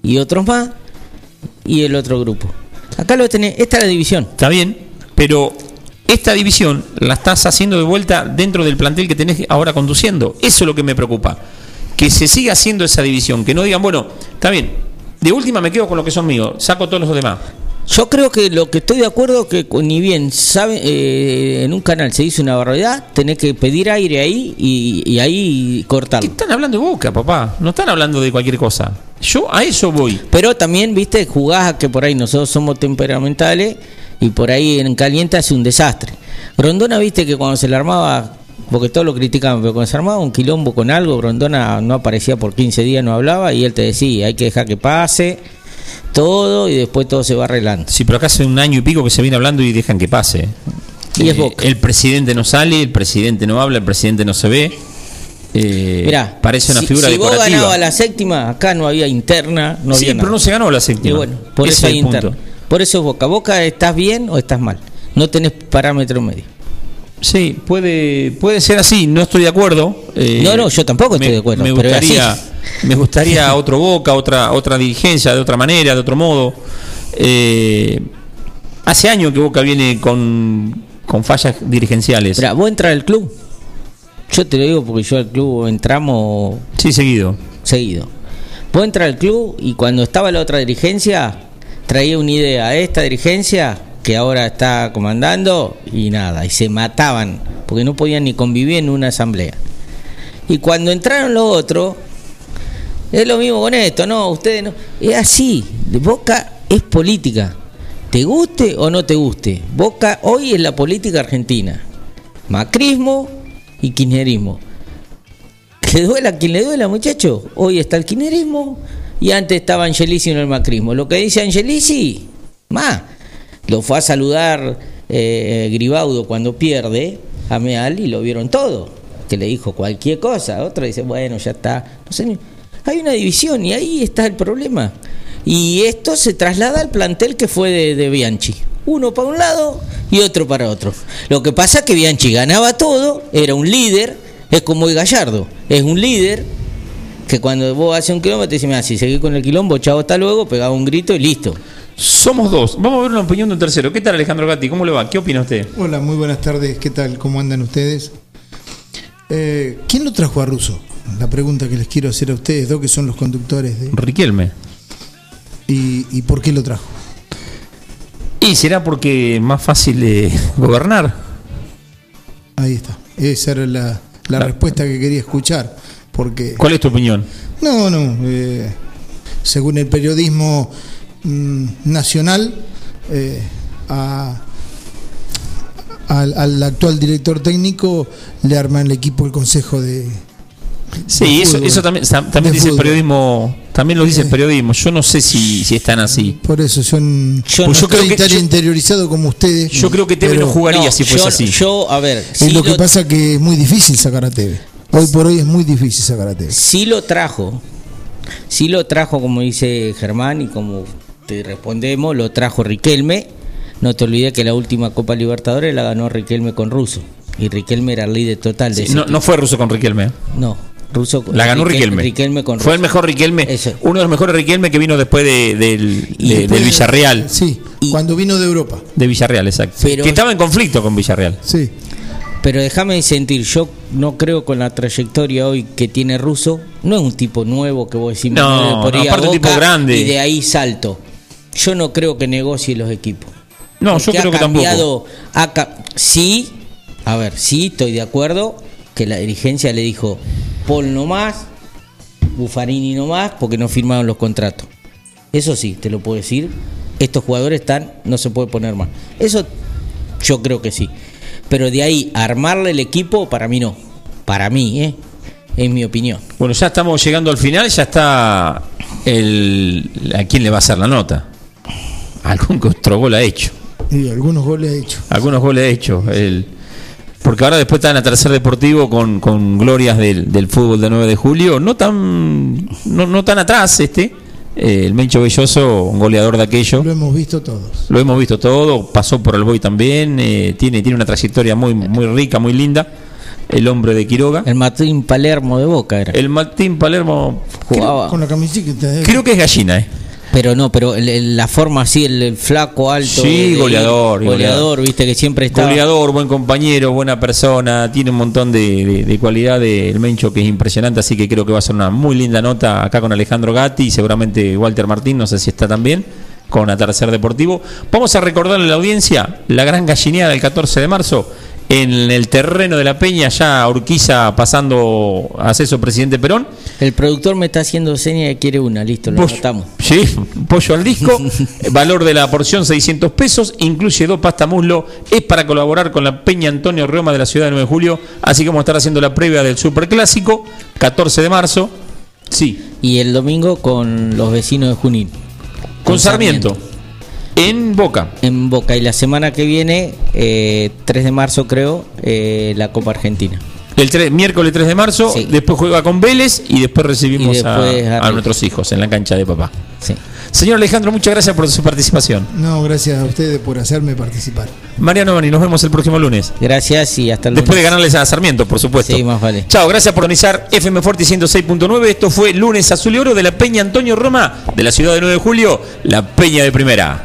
y otros más. Y el otro grupo. Acá lo tenés. Esta es la división. Está bien, pero esta división la estás haciendo de vuelta dentro del plantel que tenés ahora conduciendo. Eso es lo que me preocupa. Que se siga haciendo esa división. Que no digan, bueno, está bien, de última me quedo con lo que son míos, saco todos los demás. Yo creo que lo que estoy de acuerdo que con- ni bien sabe eh, en un canal se dice una barbaridad, tenés que pedir aire ahí y, y ahí cortarlo. están hablando de boca, papá. No están hablando de cualquier cosa. Yo a eso voy. Pero también, viste, jugás a que por ahí nosotros somos temperamentales y por ahí en caliente hace un desastre. Grondona, viste que cuando se le armaba, porque todos lo criticaban, pero cuando se armaba un quilombo con algo, Grondona no aparecía por 15 días, no hablaba y él te decía, hay que dejar que pase todo y después todo se va arreglando. Sí, pero acá hace un año y pico que se viene hablando y dejan que pase. Y es Eh, Boca. El presidente no sale, el presidente no habla, el presidente no se ve. Eh, Mirá, parece una si, figura si vos decorativa. ganabas la séptima, acá no había interna, no sí, había pero nada. no se ganó la Y séptima. bueno, por Ese eso es hay punto. interna. Por eso es Boca. Boca, ¿estás bien o estás mal? No tenés parámetro medio. Sí, puede, puede ser así, no estoy de acuerdo. Eh, No, no, yo tampoco estoy de acuerdo, Me pero gustaría, así. Me gustaría otro Boca, otra, otra dirigencia, de otra manera, de otro modo. Eh, hace años que Boca viene con, con fallas dirigenciales. Mirá, vos entras al club. Yo te lo digo porque yo al club entramos Sí, seguido. seguido. Vos entras al club y cuando estaba la otra dirigencia, traía una idea a esta dirigencia que ahora está comandando y nada, y se mataban porque no podían ni convivir en una asamblea. Y cuando entraron los otros, es lo mismo con esto, no, ustedes no. Es así, Boca es política, te guste o no te guste. Boca hoy es la política argentina, macrismo y kirchnerismo. Que duela quien le duela, muchacho. Hoy está el kirchnerismo y antes estaba Angelici en el macrismo. Lo que dice Angelici, más, lo fue a saludar eh, Gribaudo cuando pierde a Meal y lo vieron todo, que le dijo cualquier cosa, otro dice, bueno, ya está. No sé, ni- hay una división y ahí está el problema. Y esto se traslada al plantel que fue de, de Bianchi. Uno para un lado y otro para otro. Lo que pasa es que Bianchi ganaba todo, era un líder, es como el Gallardo, es un líder que cuando vos haces un kilómetro te dice, mira, si seguís con el quilombo, chao, hasta luego, pegaba un grito y listo. Somos dos. Vamos a ver una opinión de un tercero. ¿Qué tal, Alejandro Gatti? ¿Cómo le va? ¿Qué opina usted? Hola, muy buenas tardes. ¿Qué tal? ¿Cómo andan ustedes? Eh, ¿Quién lo trajo a Russo? La pregunta que les quiero hacer a ustedes dos, que son los conductores de... Riquelme. ¿Y, y por qué lo trajo? Y será porque es más fácil de gobernar. Ahí está. Esa era la, la respuesta que quería escuchar. Porque... ¿Cuál es tu opinión? No, no. eh, según el periodismo mm, nacional, eh, a- al, al actual director técnico le arma el equipo el consejo de. Sí, de eso, fútbol. eso también, tam- también dice el periodismo. También lo dice el periodismo. Yo no sé si, si están así. Por eso son. Yo Pues no yo creo que tan yo- interiorizado como ustedes. Yo creo que Tevez pero no jugaría No, si fuese yo, así. Yo, a ver, Es lo que pasa que es muy difícil sacar a Tevez. Hoy por hoy es muy difícil sacar a Tevez. sí lo trajo. Sí lo trajo, como dice Germán, y como te respondemos, lo trajo Riquelme. No te olvides que la última Copa Libertadores la ganó Riquelme con Russo. Y Riquelme era el líder total de Sí, ese no, no fue ruso con Riquelme. No, Russo La ganó Riquel- Riquelme. Riquelme con Fue el Russo. mejor Riquelme. Eso. Uno de los mejores Riquelme que vino después de- del, Y de- después del de- Villarreal. Sí, Y- cuando vino de Europa. De Villarreal, exacto. Pero- que estaba en conflicto con Villarreal. Sí. Pero déjame sentir, yo no creo con la trayectoria hoy que tiene Russo, no es un tipo nuevo que vos decís, No, por no, aparte un tipo grande. Y de ahí salto. Yo no creo que negocie los equipos. No, yo Porque creo ha que tampoco. ha sí, a ver, sí, estoy de acuerdo que la dirigencia le dijo, Paul no más, Buffarini no más, porque no firmaron los contratos. Eso sí, te lo puedo decir. Estos jugadores están, no se puede poner más. Eso yo creo que sí. Pero de ahí, armarle el equipo, para mí no. Para mí, ¿eh? Es mi opinión. Bueno, ya estamos llegando al final, ya está el a quién le va a hacer la nota. Algún gol ha hecho. Y algunos goles ha hecho. Algunos goles ha hecho. El, porque ahora después están a tercer deportivo con, con glorias del, del fútbol de 9 de julio. No tan, no, no tan atrás este. eh, el Mencho Belloso, un goleador de aquello. Lo hemos visto todos. Lo hemos visto todo, pasó por el Boy también, eh, tiene, tiene una trayectoria muy, muy rica, muy linda. El hombre de Quiroga. El Martín Palermo de Boca era. El Martín Palermo, Jugaba. Con la camiseta de creo que es gallina, ¿eh? Pero no, pero el- el- la forma así, el, el flaco alto. Sí, goleador, Goleador, viste que siempre está. Goleador, buen compañero, buena persona, tiene un montón de, de- de cualidad de- el Mencho que es impresionante, así que creo que va a ser una muy linda nota acá con Alejandro Gatti y seguramente Walter Martín, no sé si está también, con Atardecer Deportivo. Vamos a recordarle a la audiencia la gran gallineada del 14 de marzo en el terreno de la Peña, ya Urquiza pasando a Ceso Presidente Perón. El productor me está haciendo seña que quiere una, listo, lo anotamos. Sí, pollo al disco, valor de la porción 600 pesos, incluye dos pasta muslo, es para colaborar con la Peña Antonio Reoma de la ciudad de 9 de julio, así que vamos a estar haciendo la previa del Superclásico, 14 de marzo, sí, Y el domingo con los vecinos de Junín. con Sarmiento, en Boca. En Boca. Y la semana que viene, eh, 3 de marzo creo, eh, la Copa Argentina. El tres- miércoles 3 de marzo, Sí. después juega con Vélez y después recibimos Y después a, a nuestros hijos en la cancha de papá. Sí. Señor Alejandro, muchas gracias por su participación. No, gracias a ustedes por hacerme participar. Mariano Bani, nos vemos el próximo lunes. Gracias y hasta el Después de ganarles a Sarmiento, por supuesto. Sí, más vale. Chao, gracias por organizar FM Forte 106.9. Esto fue Lunes Azul y Oro de la Peña Antonio Roma, de la ciudad de 9 de julio, la Peña de Primera.